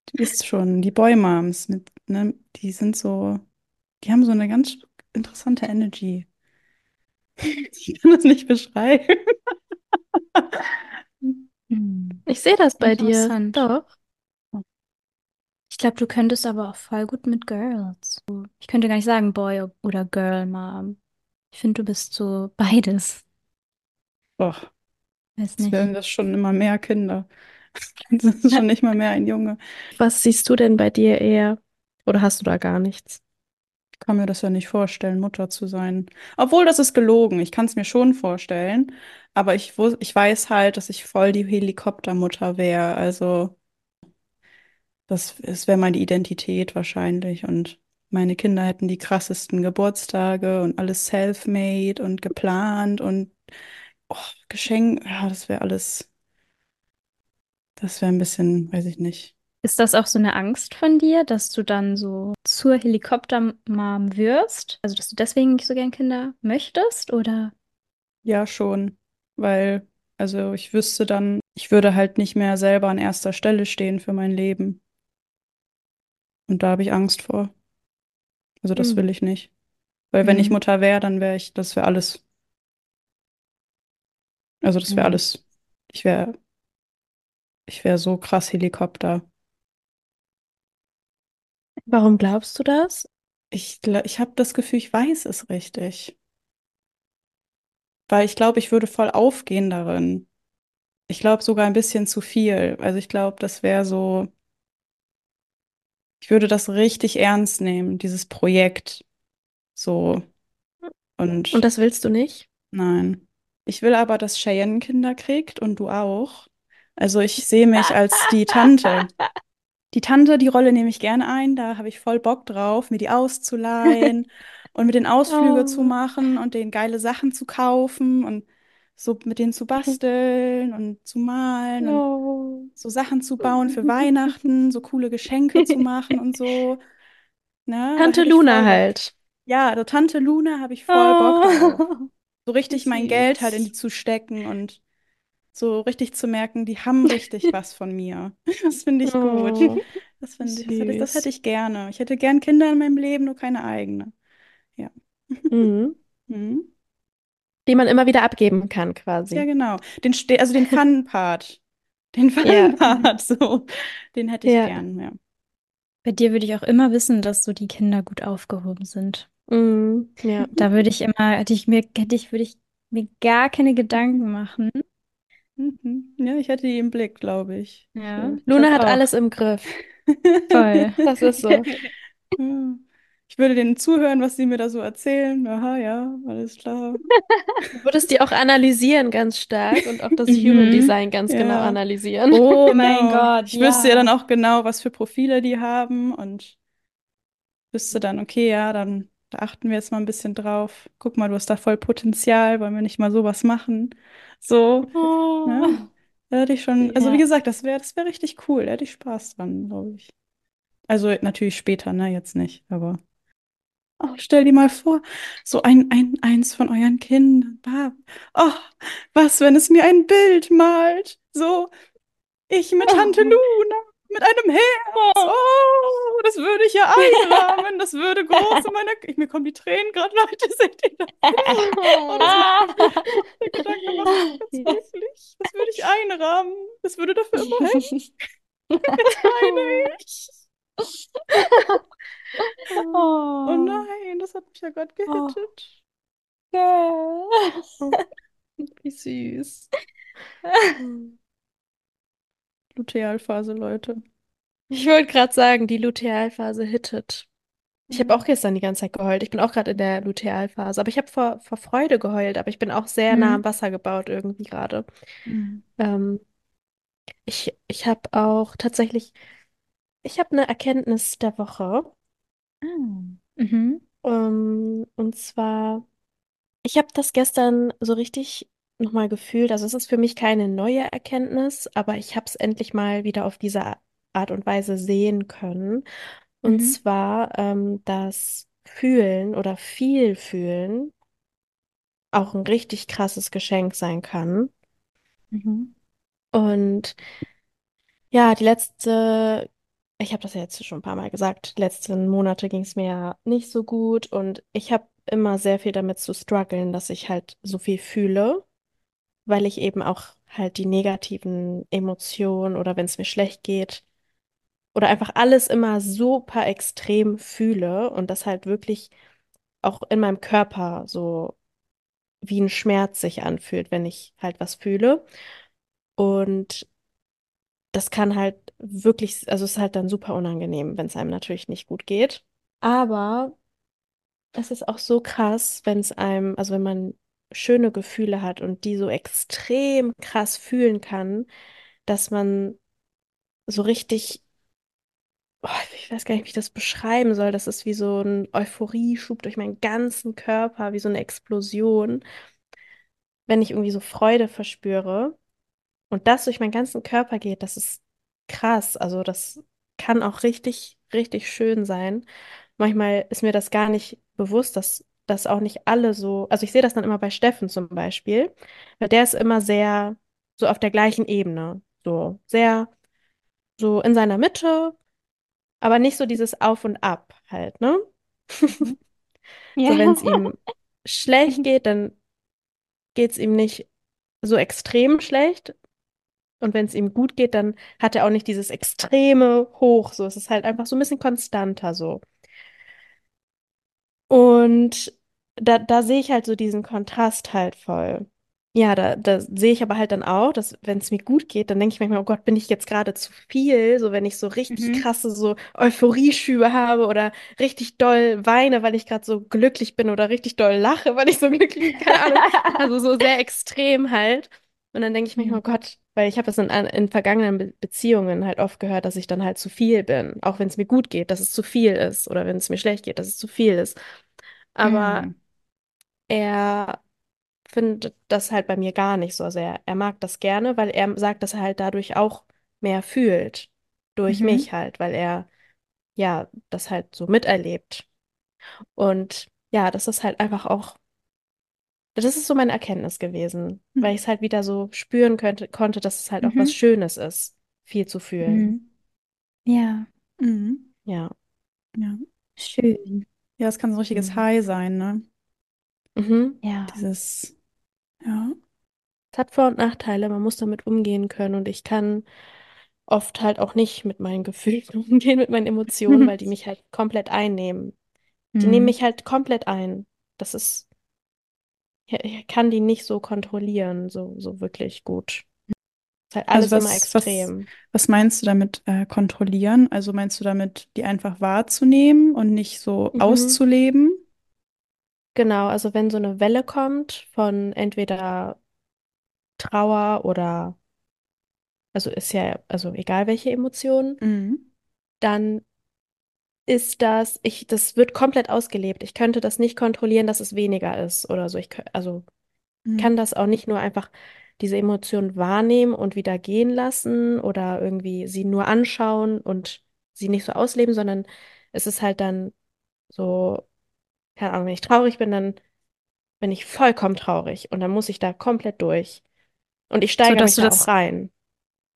die ist schon, die Boy-Moms mit, ne, die sind so, die haben so eine ganz interessante Energy. (laughs) Ich kann das nicht beschreiben. hm, Ich sehe das bei dir. interessant. Doch. Ich glaube, du könntest aber auch voll gut mit Girls. Ich könnte gar nicht sagen Boy oder Girl Mom. Ich finde, du bist so beides. Doch, Weiß es nicht. werden das schon immer mehr Kinder. (laughs) Das ist schon nicht mal mehr ein Junge. Was siehst du denn bei dir eher? Oder hast du da gar nichts? Ich kann mir das ja nicht vorstellen, Mutter zu sein. Obwohl, das ist gelogen. Ich kann es mir schon vorstellen. Aber ich, ich weiß halt, dass ich voll die Helikoptermutter wäre. Also, das, das wäre meine Identität wahrscheinlich. Und meine Kinder hätten die krassesten Geburtstage und alles self-made und geplant und oh, Geschenk. Ja, das wäre alles, das wäre ein bisschen, weiß ich nicht. Ist das auch so eine Angst von dir, dass du dann so zur Helikoptermom wirst? Also, dass du deswegen nicht so gern Kinder möchtest? Oder? Ja, schon. Weil, also ich wüsste dann, ich würde halt nicht mehr selber an erster Stelle stehen für mein Leben. Und da habe ich Angst vor. Also das Hm. will ich nicht. Weil wenn ich Hm. Mutter wäre, dann wäre ich, das wäre alles. Also das wäre Hm. alles. Ich wäre, ich wäre so krass Helikopter. Warum glaubst du das? Ich, gla- ich habe das Gefühl, ich weiß es richtig. Weil ich glaube, ich würde voll aufgehen darin. Ich glaube sogar ein bisschen zu viel. Also ich glaube, das wäre so, ich würde das richtig ernst nehmen, dieses Projekt. So. Und Und das willst du nicht? nein. Ich will aber, dass Cheyenne Kinder kriegt und du auch. Also ich sehe mich als die Tante. Die Tante, die Rolle nehme ich gerne ein. Da habe ich voll Bock drauf, mir die auszuleihen (laughs) und mit den Ausflüge zu Oh. machen und denen geile Sachen zu kaufen und so mit denen zu basteln und zu malen und Oh. so Sachen zu bauen für Weihnachten, so coole Geschenke zu machen und so. Ne, da Tante Luna voll halt. Ja, also Tante Luna habe ich voll Bock drauf. Oh, So richtig mein Geld halt in die zu stecken und so richtig zu merken, die haben richtig (laughs) was von mir. Das finde ich gut. Oh, Das finde ich, das hätte, das süß. hätte ich gerne. Ich hätte gern Kinder in meinem Leben, nur keine eigene. Ja. Mhm. (laughs) Mhm. Die man immer wieder abgeben kann, Ja, quasi. genau. Den, Ste- also den (laughs) Fun-Part. Den Ja, Fun-Part, so. Den hätte ich ja. gern, ja. Bei dir würde ich auch immer wissen, dass so die Kinder gut aufgehoben sind. Mhm. Ja. Da würde ich immer, hätte ich mir, hätte ich, würde ich mir gar keine Gedanken machen. Mhm. Ja, ich hätte die im Blick, glaube ich. Ja, Luna hat auch. alles im Griff. (laughs) voll. Das ist so. (laughs) Ja. Ich würde denen zuhören, was sie mir da so erzählen. Aha, ja, alles klar. Du würdest die auch analysieren ganz stark und auch das Human Mhm. Design ganz genau Ja. analysieren. Oh (laughs) mein genau. Gott, Ich wüsste ja dann ja. auch genau, was für Profile die haben und wüsste dann, okay, ja, dann da achten wir jetzt mal ein bisschen drauf. Guck mal, du hast da voll Potenzial, wollen wir nicht mal sowas machen? So, ne? Oh. Da hätte ich schon, also wie Ja. gesagt, das wäre, das wäre richtig cool. Da hätte ich Spaß dran, glaube ich. Also natürlich später, ne, jetzt nicht, aber. Oh, stell dir mal vor, so ein, ein, eins von euren Kindern. Oh, was, wenn es mir ein Bild malt? So, ich mit Tante Oh. Luna. Mit einem Herz. Oh, das würde ich ja einrahmen. Das würde groß in meiner. Ich, mir kommen die Tränen gerade, (laughs) Leute. Seht ihr das? (laughs) Oh, das macht der Gedanke macht mich ganz glücklich. Das würde ich einrahmen. Das würde dafür immer (laughs) hängen. Jetzt weine ich. Oh Oh. nein, das hat mich ja gerade Oh. gehittet. Girl. Wie süß. Lutealphase, Leute. Ich wollte gerade sagen, die Lutealphase hittet. Ich habe Mhm. auch gestern die ganze Zeit geheult. Ich bin auch gerade in der Lutealphase. Aber ich habe vor, vor Freude geheult. Aber ich bin auch sehr nah Mhm. am Wasser gebaut irgendwie gerade. Mhm. Ähm, ich ich habe auch tatsächlich, ich habe eine Erkenntnis der Woche. Mhm. Ähm, und zwar, ich habe das gestern so richtig nochmal gefühlt. Also es ist für mich keine neue Erkenntnis, aber ich habe es endlich mal wieder auf diese Art und Weise sehen können. Und Mhm. zwar, ähm, dass Fühlen oder viel Fühlen auch ein richtig krasses Geschenk sein kann. Mhm. Und ja, die letzte, ich habe das ja jetzt schon ein paar Mal gesagt, die letzten Monate ging es mir ja nicht so gut und ich habe immer sehr viel damit zu strugglen, dass ich halt so viel fühle, weil ich eben auch halt die negativen Emotionen oder wenn es mir schlecht geht oder einfach alles immer super extrem fühle und das halt wirklich auch in meinem Körper so wie ein Schmerz sich anfühlt, wenn ich halt was fühle. Und das kann halt wirklich, also es ist halt dann super unangenehm, wenn es einem natürlich nicht gut geht. Aber es ist auch so krass, wenn es einem, also wenn man schöne Gefühle hat und die so extrem krass fühlen kann, dass man so richtig, oh, ich weiß gar nicht, wie ich das beschreiben soll. Das ist wie so ein Euphorieschub durch meinen ganzen Körper, wie so eine Explosion, wenn ich irgendwie so Freude verspüre. Und das durch meinen ganzen Körper geht, das ist krass. Also das kann auch richtig, richtig schön sein. Manchmal ist mir das gar nicht bewusst, dass das auch nicht alle so. Also ich sehe das dann immer bei Steffen zum Beispiel, weil der ist immer sehr so auf der gleichen Ebene. So sehr so in seiner Mitte, aber nicht so dieses Auf und Ab halt, ne? Mhm. (laughs) So, wenn es Ja. ihm (laughs) schlecht geht, dann geht es ihm nicht so extrem schlecht, Und wenn es ihm gut geht, dann hat er auch nicht dieses extreme Hoch. So, es ist halt einfach so ein bisschen konstanter so. Und da, da sehe ich halt so diesen Kontrast halt voll. Ja, da, da sehe ich aber halt dann auch, dass wenn es mir gut geht, dann denke ich manchmal, oh Gott, bin ich jetzt gerade zu viel? So, wenn ich so richtig Mhm. krasse so Euphorieschübe habe oder richtig doll weine, weil ich gerade so glücklich bin oder richtig doll lache, weil ich so glücklich bin, keine Ahnung. (laughs) Also so sehr extrem halt. Und dann denke ich manchmal, Mhm. oh Gott, weil ich habe das in, in vergangenen Be Beziehungen halt oft gehört, dass ich dann halt zu viel bin. Auch wenn es mir gut geht, dass es zu viel ist. Oder wenn es mir schlecht geht, dass es zu viel ist. Aber Mhm. er findet das halt bei mir gar nicht so. Also er, er mag das gerne, weil er sagt, dass er halt dadurch auch mehr fühlt. Durch Mhm. mich halt, weil er ja das halt so miterlebt. Und ja, das ist halt einfach auch, das ist so meine Erkenntnis gewesen, weil ich es halt wieder so spüren könnte, konnte, dass es halt auch was Mhm. Schönes ist, viel zu fühlen. Mhm. Ja, Mhm. Ja. Ja. schön. Ja, es kann so ein richtiges Mhm. High sein, ne? Mhm. Ja. Dieses, ja. Es hat Vor- und Nachteile, man muss damit umgehen können und ich kann oft halt auch nicht mit meinen Gefühlen (laughs) umgehen, mit meinen Emotionen, weil die (laughs) mich halt komplett einnehmen. Die nehmen Mhm. mich halt komplett ein. Das ist, ich, kann die nicht so kontrollieren, so, so wirklich gut. Ist halt Also alles immer was, was, extrem. was meinst du damit äh, kontrollieren? Also meinst du damit, die einfach wahrzunehmen und nicht so Mhm. auszuleben? Genau, also wenn so eine Welle kommt von entweder Trauer oder, also ist ja, also egal welche Emotionen, Mhm. dann ist das, ich, das wird komplett ausgelebt. Ich könnte das nicht kontrollieren, dass es weniger ist oder so. Ich, kö- also kann Mhm. das auch nicht nur einfach diese Emotion wahrnehmen und wieder gehen lassen oder irgendwie sie nur anschauen und sie nicht so ausleben, sondern es ist halt dann so, keine Ahnung, wenn ich traurig bin, dann bin ich vollkommen traurig und dann muss ich da komplett durch. Und ich So steigere dass mich da auch das, rein.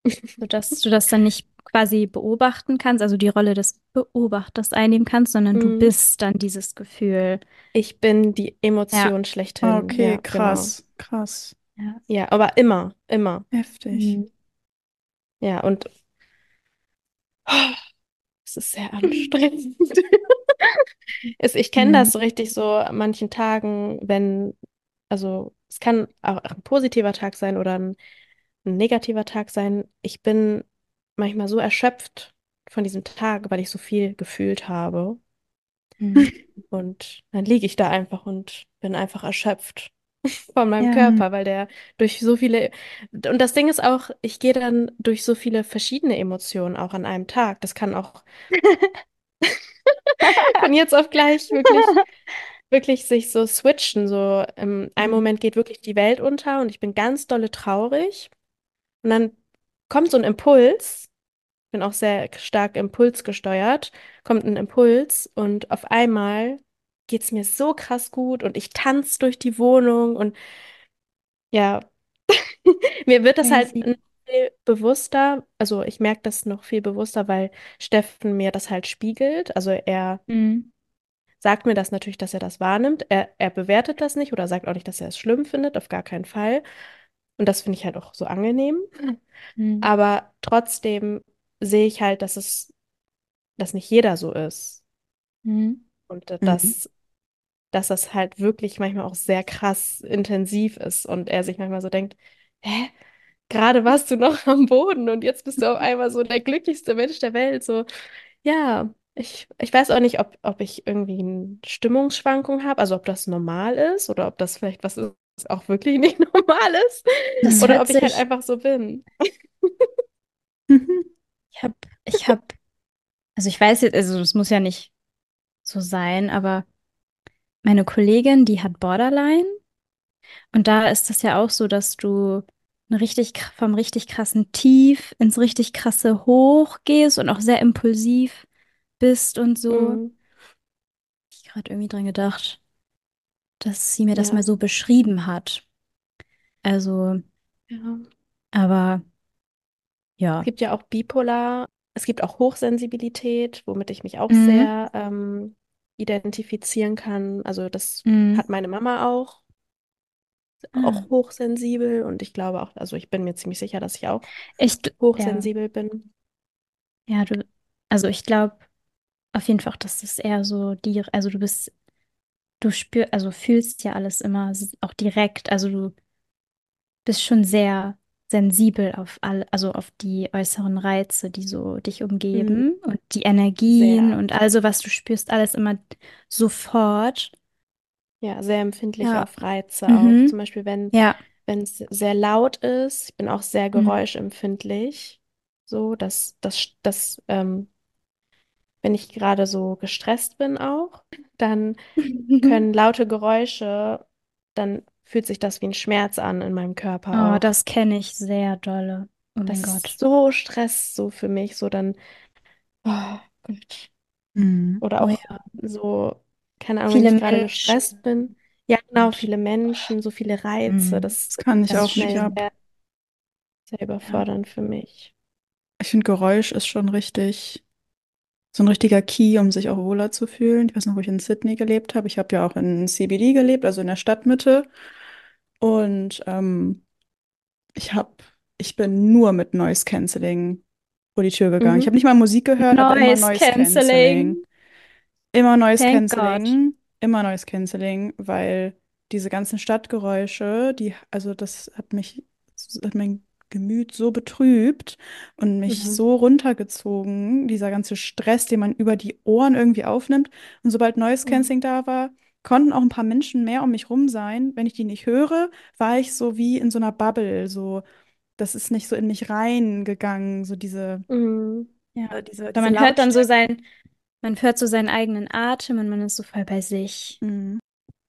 Sodass du das dann nicht quasi beobachten kannst, also die Rolle des Beobachters einnehmen kannst, sondern du Mm. bist dann dieses Gefühl. Ich bin die Ja. Emotion Ah, schlechthin. Okay, Ja, genau. krass, krass. Ja. Ja, aber immer, immer. Heftig. Mhm. Ja, und oh, es ist sehr anstrengend. (laughs) Es, ich kenne Mhm. das so richtig so an manchen Tagen, wenn, also es kann auch ein positiver Tag sein oder ein, ein negativer Tag sein. Ich bin manchmal so erschöpft von diesem Tag, weil ich so viel gefühlt habe. Mhm. (laughs) Und dann liege ich da einfach und bin einfach erschöpft (laughs) von meinem Ja. Körper, weil der durch so viele. Und das Ding ist auch, ich gehe dann durch so viele verschiedene Emotionen auch an einem Tag. Das kann auch (laughs) von jetzt auf gleich wirklich, wirklich sich so switchen. So im einen Mhm. Moment geht wirklich die Welt unter und ich bin ganz dolle traurig. Und dann kommt so ein Impuls. Ich bin auch sehr stark impulsgesteuert. Kommt ein Impuls und auf einmal geht es mir so krass gut und ich tanze durch die Wohnung und ja, (laughs) mir wird das halt Crazy. noch viel bewusster. Also ich merke das noch viel bewusster, weil Steffen mir das halt spiegelt. Also er Mhm. sagt mir das natürlich, dass er das wahrnimmt. Er, er bewertet das nicht oder sagt auch nicht, dass er es schlimm findet, auf gar keinen Fall. Und das finde ich halt auch so angenehm. Mhm. Aber trotzdem sehe ich halt, dass es, dass nicht jeder so ist. Mhm. Und äh, Mhm. dass, dass das halt wirklich manchmal auch sehr krass intensiv ist und er sich manchmal so denkt, hä? Gerade warst du noch am Boden und jetzt bist du auf einmal so der glücklichste Mensch der Welt. So, ja, ich, ich weiß auch nicht, ob, ob ich irgendwie eine Stimmungsschwankung habe, also ob das normal ist oder ob das vielleicht was ist, was auch wirklich nicht (laughs) normal ist. Das Oder ob ich halt einfach so bin. Mhm. (laughs) ich habe, ich habe, also ich weiß jetzt, also das muss ja nicht so sein, aber meine Kollegin, die hat Borderline und da ist das ja auch so, dass du richtig, vom richtig krassen Tief ins richtig krasse Hoch gehst und auch sehr impulsiv bist und so. Mhm. Ich gerade irgendwie dran gedacht, dass sie mir das Ja, mal so beschrieben hat. Also, ja. aber Es ja. gibt ja auch Bipolar, es gibt auch Hochsensibilität, womit ich mich auch Mhm. sehr ähm, identifizieren kann. Also das Mhm. hat meine Mama auch, Ah. auch hochsensibel und ich glaube auch, also ich bin mir ziemlich sicher, dass ich auch Ich, gl- ja, hochsensibel bin. ja, du, also ich glaube auf jeden Fall auch, dass das eher so die, also du bist, du spürst, also fühlst ja alles immer auch direkt, also du bist schon sehr sensibel auf all, also auf die äußeren Reize, die so dich Mhm. umgeben und die Energien Sehr, und also was du spürst, alles immer sofort. ja, sehr empfindlich Ja. auf Reize auch. Mhm. Zum Beispiel, wenn Ja. wenn es sehr laut ist, ich bin auch sehr Mhm. geräuschempfindlich. So, dass das, das, ähm, wenn ich gerade so gestresst bin auch, dann (laughs) können laute Geräusche, dann fühlt sich das wie ein Schmerz an in meinem Körper Oh, auch. das kenne ich sehr dolle. Oh Das mein Gott. ist so Stress so für mich, so dann, oh Gott. Mhm. Oder Oh auch ja. so, keine Ahnung, wenn Viele ich gerade gestresst bin. Ja, genau, viele Menschen, so viele Reize, Mhm. das Das kann ich auch nicht ab. sehr, sehr ja. überfordernd für mich. Ich finde, Geräusch ist schon richtig, so ein richtiger Key, um sich auch wohler zu fühlen. Ich weiß noch, wo ich in Sydney gelebt habe. Ich habe ja auch in CBD gelebt, also in der Stadtmitte. Und ähm, ich habe, ich bin nur mit Noise Cancelling vor die Tür gegangen. Ich Mhm. habe nicht mal Musik gehört, aber immer Noise Noise Cancelling. Immer Noise. Cancelling, immer Noise Cancelling, weil diese ganzen Stadtgeräusche, die, also das hat mich, das hat mein Gemüt so betrübt und mich Mhm. so runtergezogen, dieser ganze Stress, den man über die Ohren irgendwie aufnimmt. Und sobald Noise Mhm. Cancelling da war, konnten auch ein paar Menschen mehr um mich rum sein. Wenn ich die nicht höre, war ich so wie in so einer Bubble, so, das ist nicht so in mich reingegangen, so diese, Mhm. Ja. diese, diese man hört dann so sein, man hört so seinen eigenen Atem und man ist so voll bei sich. Mhm.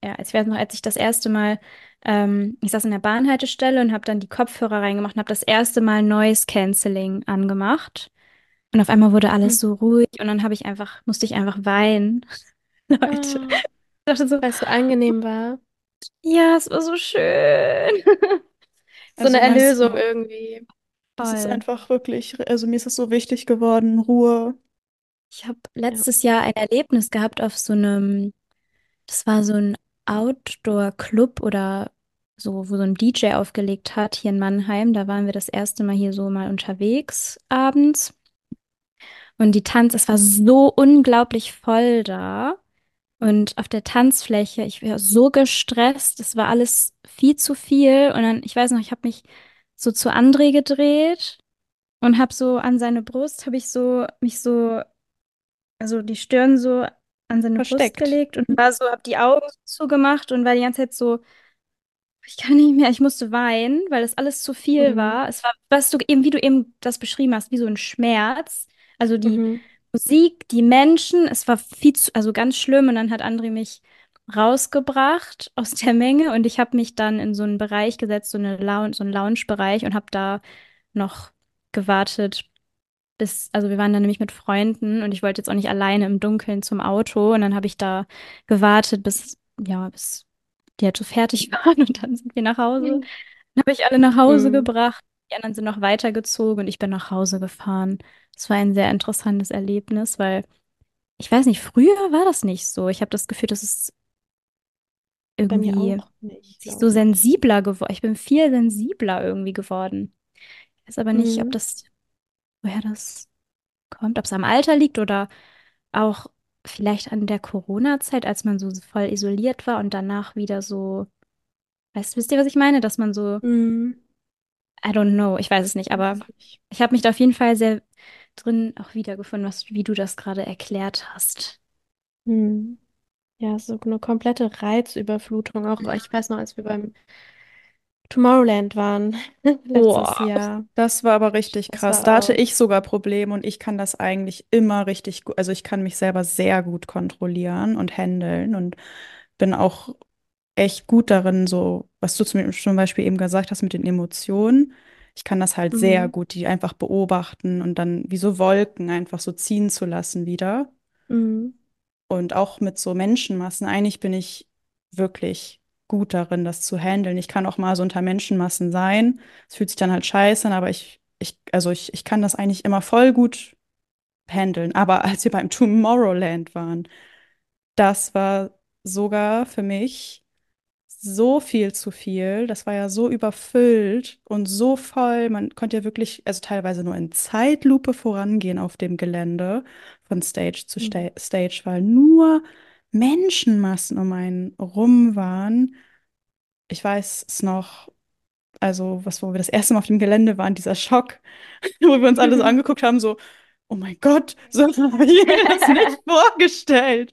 Ja, ich weiß noch, als ich das erste Mal, ähm, ich saß in der Bahnhaltestelle und habe dann die Kopfhörer reingemacht und habe das erste Mal Noise Cancelling angemacht. Und auf einmal wurde alles so ruhig und dann habe ich einfach, musste ich einfach weinen. (laughs) Leute. Ah, Ich dachte so, weil es so angenehm (laughs) war. ja, es war so schön. (laughs) So eine Also meinst Erlösung du, irgendwie. Das ist Voll. einfach wirklich, also mir ist es so wichtig geworden, Ruhe. Ich habe Ja. letztes Jahr ein Erlebnis gehabt auf so einem, das war so ein Outdoor-Club oder so, wo so ein DJ aufgelegt hat hier in Mannheim. Da waren wir das erste Mal hier so mal unterwegs abends. Und die Tanz, es war so unglaublich voll da. Und auf der Tanzfläche, ich war so gestresst, es war alles viel zu viel. Und dann, ich weiß noch, ich habe mich so zu André gedreht und habe so an seine Brust, habe ich so mich so, also die Stirn so an seine Brust Versteckt. gelegt und war so, habe die Augen zugemacht und war die ganze Zeit so, ich kann nicht mehr, ich musste weinen, weil das alles zu viel Mhm. war. Es war, was du eben, wie du eben das beschrieben hast, wie so ein Schmerz. Also die Mhm. Musik, die Menschen, es war viel zu, also ganz schlimm. Und dann hat André mich rausgebracht aus der Menge und ich habe mich dann in so einen Bereich gesetzt, so eine Lounge, so einen Lounge-Bereich und habe da noch gewartet, bis, also wir waren da nämlich mit Freunden und ich wollte jetzt auch nicht alleine im Dunkeln zum Auto und dann habe ich da gewartet, bis, ja, bis die halt so fertig (laughs) waren und dann sind wir nach Hause. Dann habe ich alle nach Hause Mhm. gebracht, die anderen sind noch weitergezogen und ich bin nach Hause gefahren. Es war ein sehr interessantes Erlebnis, weil ich weiß nicht, früher war das nicht so. Ich habe das Gefühl, dass es irgendwie nicht, sich so sensibler geworden. Ich bin viel sensibler irgendwie geworden. Ich weiß aber nicht, ob Mhm. das, woher das kommt, ob es am Alter liegt oder auch vielleicht an der Corona-Zeit, als man so voll isoliert war und danach wieder so, weißt, wisst ihr, was ich meine? Dass man so, Mhm. I don't know, ich weiß es nicht, aber ich habe mich da auf jeden Fall sehr drin auch wiedergefunden, was, wie du das gerade erklärt hast. Mhm. Ja, so eine komplette Reizüberflutung. Auch ich weiß noch, als wir beim Tomorrowland waren (laughs) letztes Boah, Jahr. das war aber richtig krass. Da hatte ich sogar Probleme und ich kann das eigentlich immer richtig gut, also ich kann mich selber sehr gut kontrollieren und handeln und bin auch echt gut darin, so, was du zum Beispiel eben gesagt hast mit den Emotionen. Ich kann das halt sehr Mhm. gut, die einfach beobachten und dann wie so Wolken einfach so ziehen zu lassen wieder. Mhm. Und auch mit so Menschenmassen, eigentlich bin ich wirklich gut darin, das zu handeln. Ich kann auch mal so unter Menschenmassen sein. Es fühlt sich dann halt scheiße an, aber ich, ich, also ich, ich kann das eigentlich immer voll gut handeln. Aber (laughs) als wir beim Tomorrowland waren, das war sogar für mich so viel zu viel. Das war ja so überfüllt und so voll. Man konnte ja wirklich, also teilweise nur in Zeitlupe vorangehen auf dem Gelände von Stage zu Mhm. Sta Stage, weil nur Menschenmassen um einen rum waren. Ich weiß es noch, also was, wo wir das erste Mal auf dem Gelände waren, dieser Schock, (laughs) wo wir uns alle so angeguckt haben, so, oh mein Gott, (laughs) so habe ich mir das nicht (laughs) vorgestellt.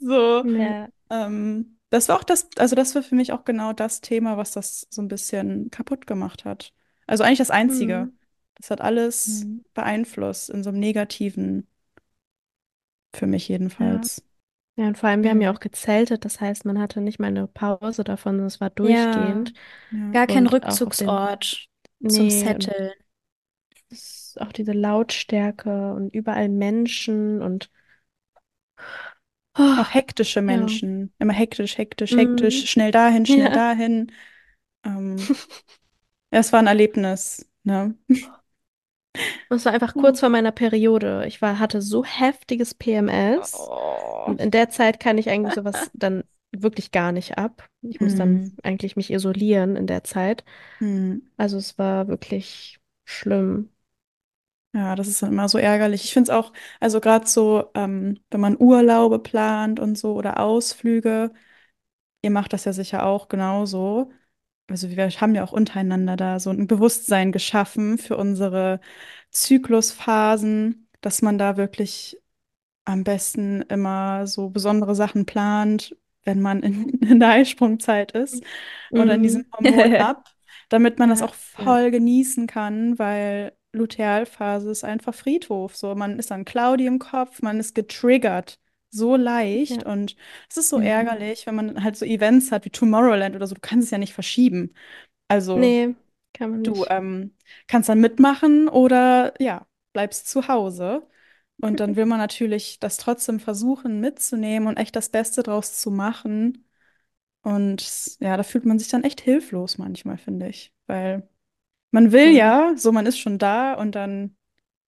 So. Mhm. Ja. Ähm, das war auch das, also das war für mich auch genau das Thema, was das so ein bisschen kaputt gemacht hat. Also eigentlich das Einzige. Mhm. Das hat alles Mhm. beeinflusst, in so einem Negativen, für mich jedenfalls. Ja, und vor allem, wir haben ja Mhm. auch gezeltet, das heißt, man hatte nicht mal eine Pause davon, sondern es war Ja, durchgehend. Ja. gar kein Und auch auf den, Rückzugsort zum nee, und Setteln. es, auch diese Lautstärke und überall Menschen und oh, Auch hektische ja. Menschen. Immer hektisch, hektisch, Mhm. hektisch, schnell dahin, schnell Ja. dahin. Ähm, (laughs) ja, es war ein Erlebnis, ne? Es war einfach kurz vor meiner Periode. Ich war, hatte so heftiges PMS. Oh. Und in der Zeit kann ich eigentlich sowas (laughs) dann wirklich gar nicht ab. Ich muss dann Hm. eigentlich mich isolieren in der Zeit. Hm. Also es war wirklich schlimm. Ja, das ist dann immer so ärgerlich. Ich finde es auch, also gerade so, ähm, wenn man Urlaube plant und so oder Ausflüge, ihr macht das ja sicher auch genauso. Also wir haben ja auch untereinander da so ein Bewusstsein geschaffen für unsere Zyklusphasen, dass man da wirklich am besten immer so besondere Sachen plant, wenn man in, (laughs) in der Eisprungzeit ist oder in diesem Mhm. Hormon (laughs) ab, damit man das auch voll genießen kann, weil Lutealphase ist einfach Friedhof. So, man ist dann cloudy im Kopf, man ist getriggert so leicht Ja. und es ist so Mhm. ärgerlich, wenn man halt so Events hat wie Tomorrowland oder so, du kannst es ja nicht verschieben. Also Nee, kann man du nicht. ähm, kannst dann mitmachen oder ja, bleibst zu Hause. Und dann will man natürlich das trotzdem versuchen mitzunehmen und echt das Beste draus zu machen. Und ja, da fühlt man sich dann echt hilflos manchmal, finde ich. Weil Man will ja, so man ist schon da und dann,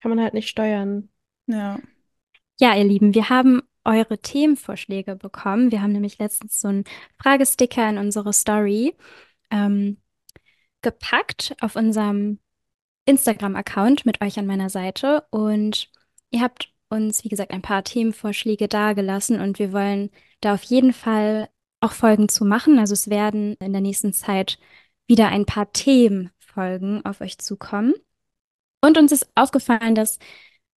kann man halt nicht steuern. ja. Ja, ihr Lieben, wir haben eure Themenvorschläge bekommen. Wir haben nämlich letztens so einen Fragesticker in unsere Story ähm, gepackt auf unserem Instagram-Account mit euch an meiner Seite. Und ihr habt uns, wie gesagt, ein paar Themenvorschläge dargelassen und wir wollen da auf jeden Fall auch Folgen zu machen. Also es werden in der nächsten Zeit wieder ein paar Themenfolgen auf euch zukommen. Und uns ist aufgefallen, dass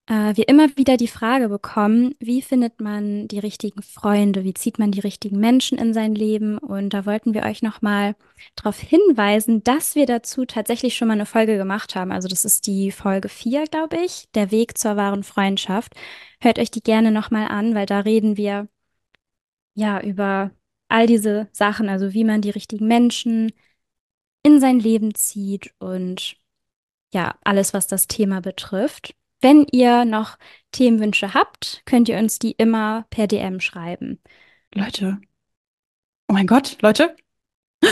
äh, wir immer wieder die Frage bekommen, wie findet man die richtigen Freunde, wie zieht man die richtigen Menschen in sein Leben? Und da wollten wir euch nochmal darauf hinweisen, dass wir dazu tatsächlich schon mal eine Folge gemacht haben. Also das ist die Folge 4, glaube ich, der Weg zur wahren Freundschaft. Hört euch die gerne nochmal an, weil da reden wir ja über all diese Sachen, also wie man die richtigen Menschen in sein Leben zieht und ja, alles, was das Thema betrifft. Wenn ihr noch Themenwünsche habt, könnt ihr uns die immer per DM schreiben. Leute. Oh mein Gott, Leute. (gasps)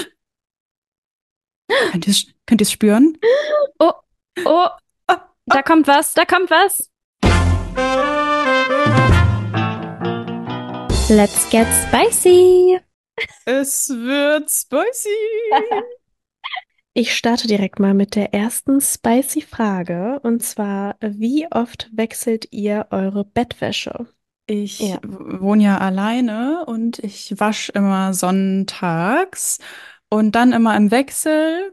Könnt ihr es könnt ihr's spüren? Oh, oh, Ah, da kommt was, da kommt was. Let's get spicy. Es wird spicy. (laughs) Ich starte direkt mal mit der ersten spicy Frage. Und zwar, wie oft wechselt ihr eure Bettwäsche? Ich Ja. wohne ja alleine und ich wasche immer sonntags und dann immer im Wechsel.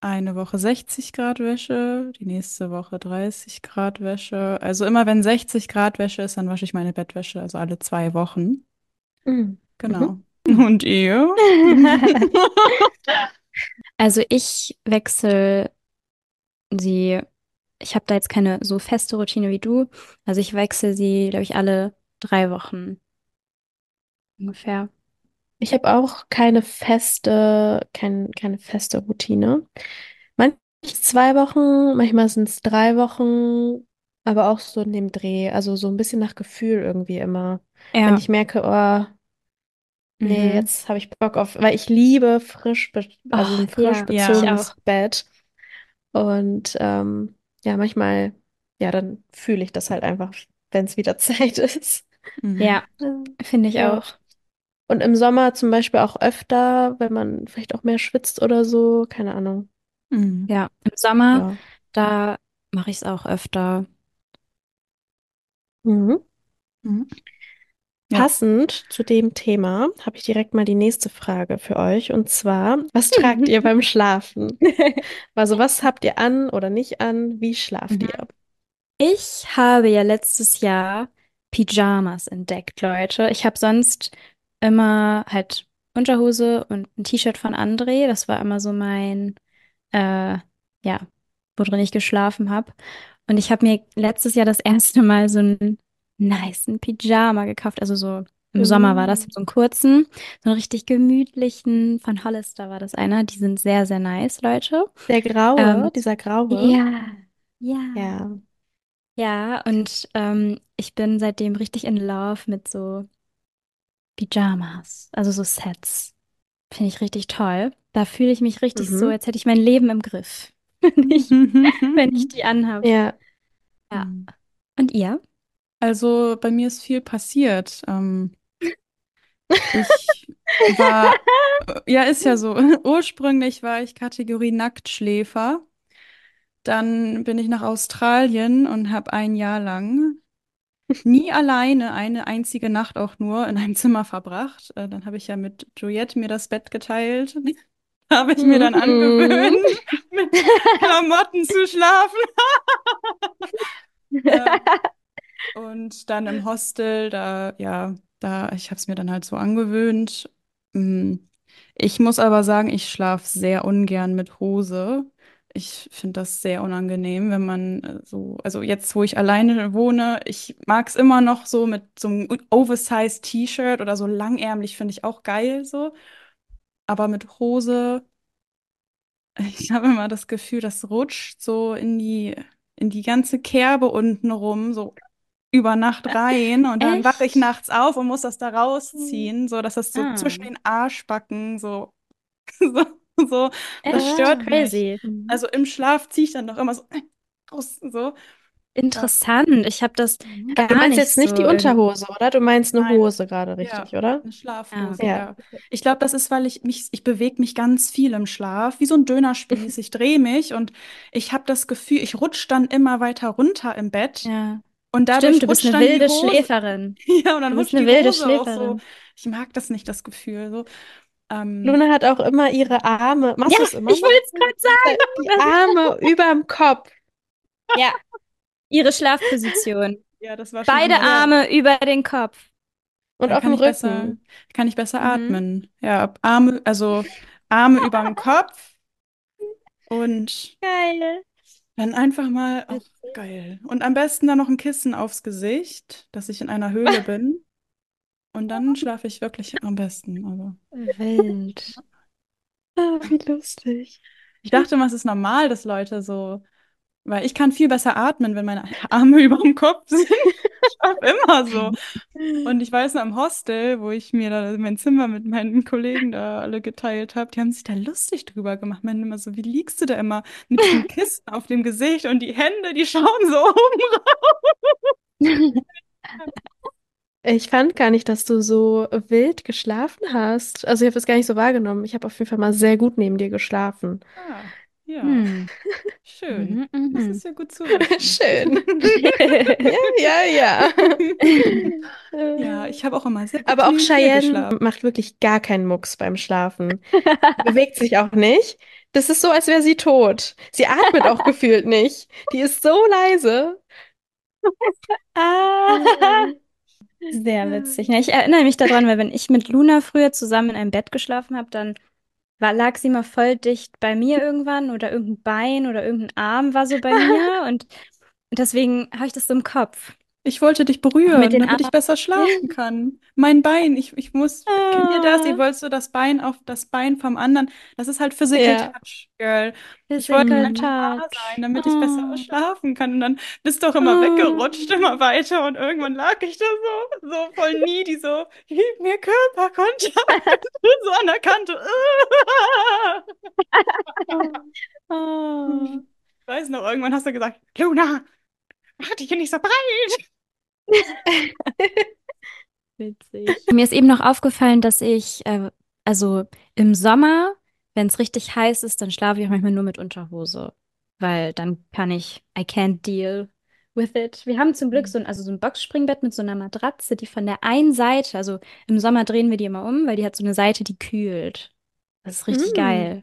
Eine Woche 60 Grad Wäsche, die nächste Woche 30 Grad Wäsche. Also immer wenn 60 Grad Wäsche ist, dann wasche ich meine Bettwäsche, also alle zwei Wochen. Mhm. Genau. Und ihr? (laughs) (laughs) Also ich wechsle sie, ich habe da jetzt keine so feste Routine wie du. Also ich wechsle sie, glaube ich, alle drei Wochen ungefähr. Ich habe auch keine feste, kein, keine feste Routine. Manchmal zwei Wochen, manchmal sind es drei Wochen, aber auch so in dem Dreh. Also so ein bisschen nach Gefühl irgendwie immer. Wenn Ja. ich merke, oh, nee, Mhm. jetzt habe ich Bock auf, weil ich liebe frisch, be also ein frisch ja, Ja. ich bezogenes auch. Bett. Und ähm, ja, manchmal, ja, dann fühle ich das halt einfach, wenn es wieder (laughs) Zeit ist. Mhm. Ja, Ähm, finde ich Ja. auch. Und im Sommer zum Beispiel auch öfter, wenn man vielleicht auch mehr schwitzt oder so, keine Ahnung. Mhm. Ja, im Sommer, Ja. da mache ich es auch öfter. Mhm. Mhm. Passend zu dem Thema habe ich direkt mal die nächste Frage für euch. Und zwar, was tragt ihr (laughs) beim Schlafen? (laughs) Also, was habt ihr an oder nicht an? Wie schlaft Mhm. ihr? Ich habe ja letztes Jahr Pyjamas entdeckt, Leute. Ich habe sonst immer halt Unterhose und ein T-Shirt von André. Das war immer so mein, äh, ja, worin ich geschlafen habe. Und ich habe mir letztes Jahr das erste Mal so nicen Pyjama gekauft. Also so im Sommer war das, so einen kurzen, so einen richtig gemütlichen. Von Hollister war das einer. Die sind sehr, sehr nice, Leute. Der graue, Ähm, dieser graue. ja, ja. Ja. Ja, und ähm, ich bin seitdem richtig in Love mit so Pyjamas, also so Sets. Finde ich richtig toll. Da fühle ich mich richtig so, Mhm. als hätte ich mein Leben im Griff, (laughs) wenn ich, wenn ich die anhabe. Ja. Ja. Mhm. Und ihr? Also bei mir ist viel passiert. Ähm, (laughs) ich war, ja, ist ja so. (laughs) Ursprünglich war ich Kategorie Nacktschläfer. Dann bin ich nach Australien und habe ein Jahr lang nie alleine eine einzige Nacht auch nur in einem Zimmer verbracht. Äh, dann habe ich ja mit Juliette mir das Bett geteilt. (laughs) Habe ich mir dann Mhm. angewöhnt, mit Klamotten zu schlafen. Ähm, und dann im Hostel, da, ja, da, ich habe es mir dann halt so angewöhnt. Mm, Ich muss aber sagen, ich schlafe sehr ungern mit Hose. Ich finde das sehr unangenehm, wenn man äh, so, also jetzt, wo ich alleine wohne, ich mag es immer noch so mit so einem oversized T-Shirt oder so langärmlich, finde ich auch geil so. Aber mit Hose, (laughs) ich habe immer das Gefühl, das rutscht so in die, in die ganze Kerbe unten rum, so über Nacht rein und dann wache ich nachts auf und muss das da rausziehen, so dass das so Ah. zwischen den Arschbacken so, (laughs) so So, das Echt? stört mich. Crazy. Mhm. Also im Schlaf ziehe ich dann doch immer so raus, so. Interessant. Ich habe das Ja, gar du meinst nicht jetzt nicht so die irgendwie- Unterhose, oder? Du meinst eine Nein. Hose gerade, richtig, Ja. oder? Eine Schlafhose, Ja. ja. Ich glaube, das ist, weil ich mich, ich bewege mich ganz viel im Schlaf, wie so ein Dönerspieß. (laughs) Ich drehe mich und ich habe das Gefühl, ich rutsche dann immer weiter runter im Bett Ja. Und dadurch Stimmt, du bist eine wilde. Schläferin. (laughs) Ja, und dann Du bist eine wilde Hose auch so. Schläferin. Ich mag das nicht, das Gefühl. So. Ähm, Luna hat auch immer ihre Arme. Machst Ja, immer ich wollte es gerade sagen. Die Arme überm Kopf. Ja. Ihre Schlafposition. ja, das war schon Beide immer. Arme über den Kopf. Und Dann auf kann dem ich besser, Rücken. kann ich besser Mhm. atmen. Ja, Arme, also Arme über dem (laughs) Kopf und Geil. Dann einfach mal, auch geil. Und am besten dann noch ein Kissen aufs Gesicht, dass ich in einer Höhle (laughs) bin. Und dann schlafe ich wirklich am besten. Also. Wild. (laughs) Ah, wie lustig. Ich dachte immer, es ist normal, dass Leute so, weil ich kann viel besser atmen, wenn meine (laughs) Arme über dem Kopf sind. Ich schlafe immer so. Und ich weiß noch im Hostel, wo ich mir da mein Zimmer mit meinen Kollegen da alle geteilt habe, die haben sich da lustig drüber gemacht. Meinen immer so, wie liegst du da immer mit dem (laughs) Kissen auf dem Gesicht und die Hände, die schauen so (laughs) oben Ich fand gar nicht, dass du so wild geschlafen hast. Also ich habe das gar nicht so wahrgenommen. Ich habe auf jeden Fall mal sehr gut neben dir geschlafen. Ah, ja, Hm. schön. Mhm, Das mhm. ist ja gut zu wissen. (laughs) Schön. (laughs) Ja, ja, ja. (laughs) Ja, ich habe auch immer sehr Aber auch Cheyenne geschlafen. macht wirklich gar keinen Mucks beim Schlafen. Bewegt sich auch nicht. Das ist so, als wäre sie tot. Sie atmet auch gefühlt nicht. Die ist so leise. Ah. Sehr witzig. Ja, ich erinnere mich daran, weil wenn ich mit Luna früher zusammen in einem Bett geschlafen habe, dann war, lag sie mal voll dicht bei mir irgendwann oder irgendein Bein oder irgendein Arm war so bei (laughs) mir und deswegen habe ich das so im Kopf. Ich wollte dich berühren, damit ich Armen. besser schlafen kann. Mein Bein, ich, ich muss, (laughs) kennt ihr das? Ihr Ah. wollt so das Bein auf das Bein vom anderen. Das ist halt Physical Ja. Touch, Girl. Ich Physical wollte Mhm. einfach da Touch. sein, damit ich besser Oh. schlafen kann. Und dann bist du auch immer Oh. weggerutscht, immer weiter. Und irgendwann lag ich da so, so voll needy, so, gib mir Körperkontakt. (laughs) (laughs) so an der Kante. Oh. Ich weiß noch, irgendwann hast du gesagt, Luna, mach dich hier nicht so breit. (laughs) Witzig. Mir ist eben noch aufgefallen, dass ich, äh, also im Sommer, wenn es richtig heiß ist, dann schlafe ich auch manchmal nur mit Unterhose. Weil dann kann ich, I can't deal with it. Wir haben zum Glück so ein, also so ein Boxspringbett mit so einer Matratze, die von der einen Seite, also im Sommer drehen wir die immer um, weil die hat so eine Seite, die kühlt. Das ist richtig Mm. geil.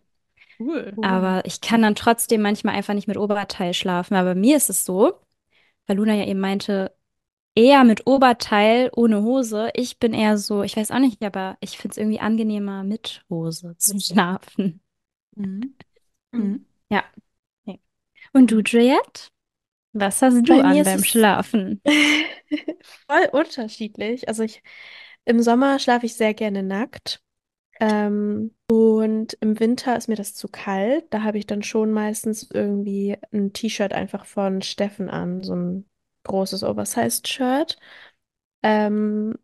Cool. Aber ich kann dann trotzdem manchmal einfach nicht mit Oberteil schlafen. Aber bei mir ist es so, weil Luna ja eben meinte, eher mit Oberteil ohne Hose. Ich bin eher so, ich weiß auch nicht, aber ich finde es irgendwie angenehmer mit Hose zu schlafen. Mhm. Mhm. Ja. Nee. Und du, Juliette? Was hast du Bei an beim Schlafen? (laughs) Voll unterschiedlich. Also ich, im Sommer schlafe ich sehr gerne nackt. Ähm, und im Winter ist mir das zu kalt. Da habe ich dann schon meistens irgendwie ein T-Shirt einfach von Steffen an, so ein großes Oversized-Shirt. Ähm,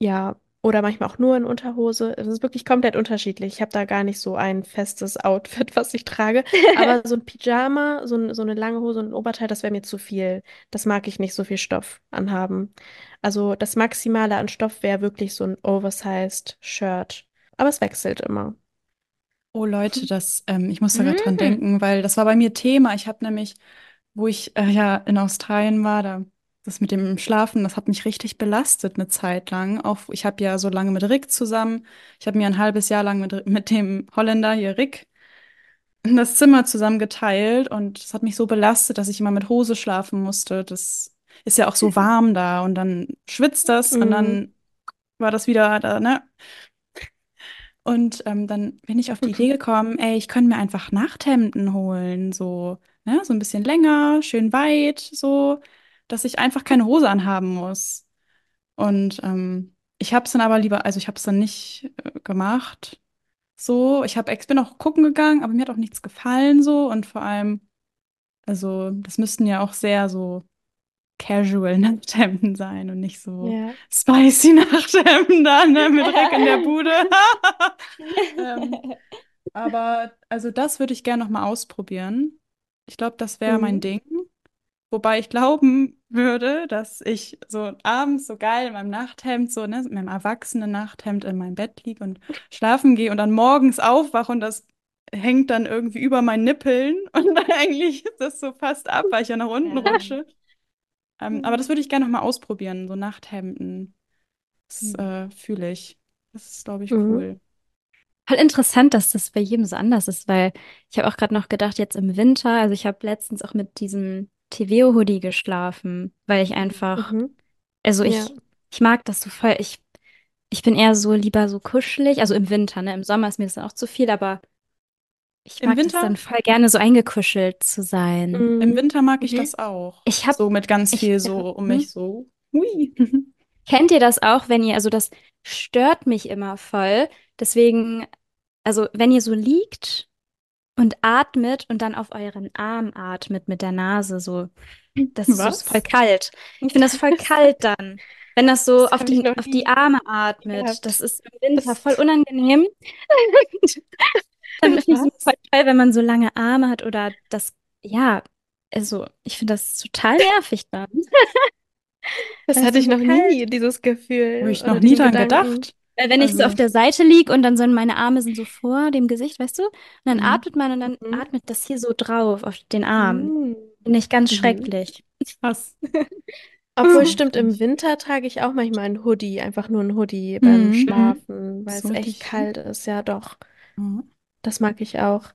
ja, oder manchmal auch nur in Unterhose. Es ist wirklich komplett unterschiedlich. Ich habe da gar nicht so ein festes Outfit, (laughs) was ich trage. Aber so ein Pyjama, so, ein, so eine lange Hose und ein Oberteil, das wäre mir zu viel. Das mag ich nicht so viel Stoff anhaben. Also das Maximale an Stoff wäre wirklich so ein oversized Shirt. Aber es wechselt immer. Oh Leute, das, ähm, ich muss da gerade dran Mhm. denken, weil das war bei mir Thema. Ich habe nämlich, wo ich äh, ja in Australien war, da das mit dem Schlafen, das hat mich richtig belastet eine Zeit lang. Auch ich habe ja so lange mit Rick zusammen. Ich habe mir ein halbes Jahr lang mit, mit dem Holländer hier Rick das Zimmer zusammen geteilt und es hat mich so belastet, dass ich immer mit Hose schlafen musste. Das ist ja auch so warm da und dann schwitzt das und Mhm. dann war das wieder da, ne? Und ähm, dann bin ich auf die Idee (laughs) gekommen, ey, ich könnte mir einfach Nachthemden holen, so, ne, so ein bisschen länger, schön weit, so, dass ich einfach keine Hose anhaben muss. Und ähm, ich habe es dann aber lieber, also ich habe es dann nicht äh, gemacht. So, ich habe, ich bin auch gucken gegangen, aber mir hat auch nichts gefallen so und vor allem, also das müssten ja auch sehr so casual (laughs) Nachthemden sein und nicht so Ja. spicy (laughs) Nachthemden da, ne, mit Rick in der Bude. (laughs) ähm, Aber also das würde ich gerne noch mal ausprobieren. Ich glaube, das wäre mein Mhm. Ding. Wobei ich glauben würde, dass ich so abends so geil in meinem Nachthemd, so, ne, mit meinem erwachsenen Nachthemd in meinem Bett liege und schlafen gehe und dann morgens aufwache und das hängt dann irgendwie über meinen Nippeln (laughs) und dann eigentlich ist das so fast ab, weil ich ja nach unten Ja. rutsche. Ähm, aber das würde ich gerne noch mal ausprobieren, so Nachthemden. Das Mhm. äh, fühle ich. Das ist, glaube ich, Mhm. cool. Voll interessant, dass das bei jedem so anders ist, weil ich habe auch gerade noch gedacht, jetzt im Winter, also ich habe letztens auch mit diesem Teveo-Hoodie geschlafen, weil ich einfach, Mhm. also Ja. ich, ich mag das so voll, ich, ich bin eher so lieber so kuschelig, also im Winter, ne? Im Sommer ist mir das dann auch zu viel, aber ich Im mag das Winter? dann voll gerne, so eingekuschelt zu sein. Im Mhm. Winter mag ich Mhm. das auch. Ich habe, So mit ganz ich, viel so um hm? (laughs) mich so. Hui. (laughs) Kennt ihr das auch, wenn ihr, also das stört mich immer voll, deswegen, also wenn ihr so liegt und atmet und dann auf euren Arm atmet mit der Nase, so, das ist das ist voll Was? kalt. Ich finde das voll Das, (laughs) kalt dann. Wenn das so das auf die, auf die Arme atmet, das gehabt. ist im Winter Das, voll unangenehm. (laughs) Dann finde ich es voll was? toll, wenn man so lange Arme hat oder das, ja, also ich finde das total nervig dann. (laughs) Das hatte ich noch kalt. nie, dieses Habe Gefühl ich noch nie dran Gedanken. gedacht. Weil wenn ich so auf Also, der Seite liege und dann so meine Arme sind so vor dem Gesicht, weißt du? Und dann mhm. atmet man und dann Mhm. atmet das hier so drauf auf den Arm. Mhm. Finde ich ganz Mhm. schrecklich. Krass. (laughs) Obwohl, (laughs) stimmt, im. Winter trage ich auch manchmal einen Hoodie, einfach nur einen Hoodie beim Mhm. Schlafen, weil So es echt richtig. kalt ist. Ja, doch, Mhm. das mag ich auch.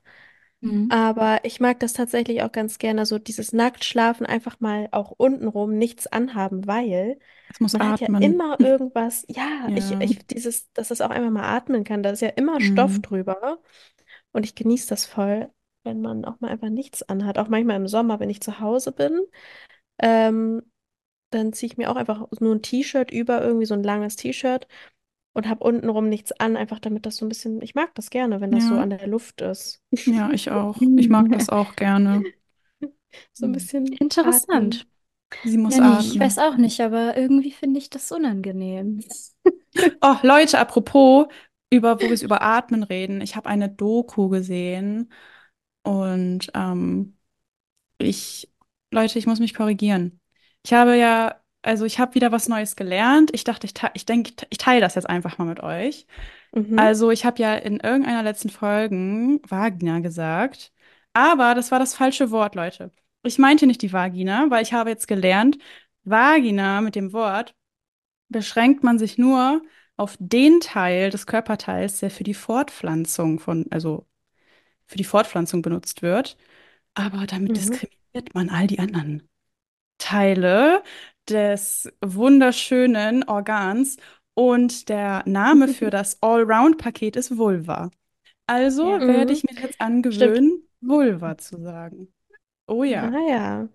Mhm. Aber ich mag das tatsächlich auch ganz gerne, so dieses Nacktschlafen einfach mal auch untenrum nichts anhaben, weil Es muss man hat ja atmen. immer irgendwas, ja, (laughs) ich, Ja. ich, dieses, dass es auch einmal mal atmen kann, da ist ja immer Stoff Mhm. drüber. Und ich genieße das voll, wenn man auch mal einfach nichts anhat. Auch manchmal im Sommer, wenn ich zu Hause bin, ähm, dann ziehe ich mir auch einfach nur ein T-Shirt über, irgendwie so ein langes T-Shirt und habe untenrum nichts an, einfach damit das so ein bisschen, ich mag das gerne, wenn das so Ja. an der Luft ist. Ja, ich auch. Ich mag das auch gerne. (laughs) So ein bisschen atmen. Interessant. Sie muss Ja, nee, ich weiß auch nicht, aber irgendwie finde ich das unangenehm. (laughs) Oh, Leute, apropos, über, wo wir es über Atmen reden. Ich habe eine Doku gesehen und ähm, ich, Leute, ich muss mich korrigieren. Ich habe ja, also ich habe wieder was Neues gelernt. Ich dachte, ich, te ich denke, ich teile das jetzt einfach mal mit euch. Mhm. Also, ich habe ja in irgendeiner letzten Folgen Vagina gesagt, aber das war das falsche Wort, Leute. Ich meinte nicht die Vagina, weil ich habe jetzt gelernt, Vagina mit dem Wort beschränkt man sich nur auf den Teil des Körperteils, der für die Fortpflanzung von, also für die Fortpflanzung benutzt wird. Aber damit Mhm. diskriminiert man all die anderen Teile des wunderschönen Organs und der Name (laughs) für das Allround-Paket ist Vulva. Also Ja. werde ich mir jetzt Stimmt. angewöhnen, Vulva zu sagen. Oh ja, Ah ja.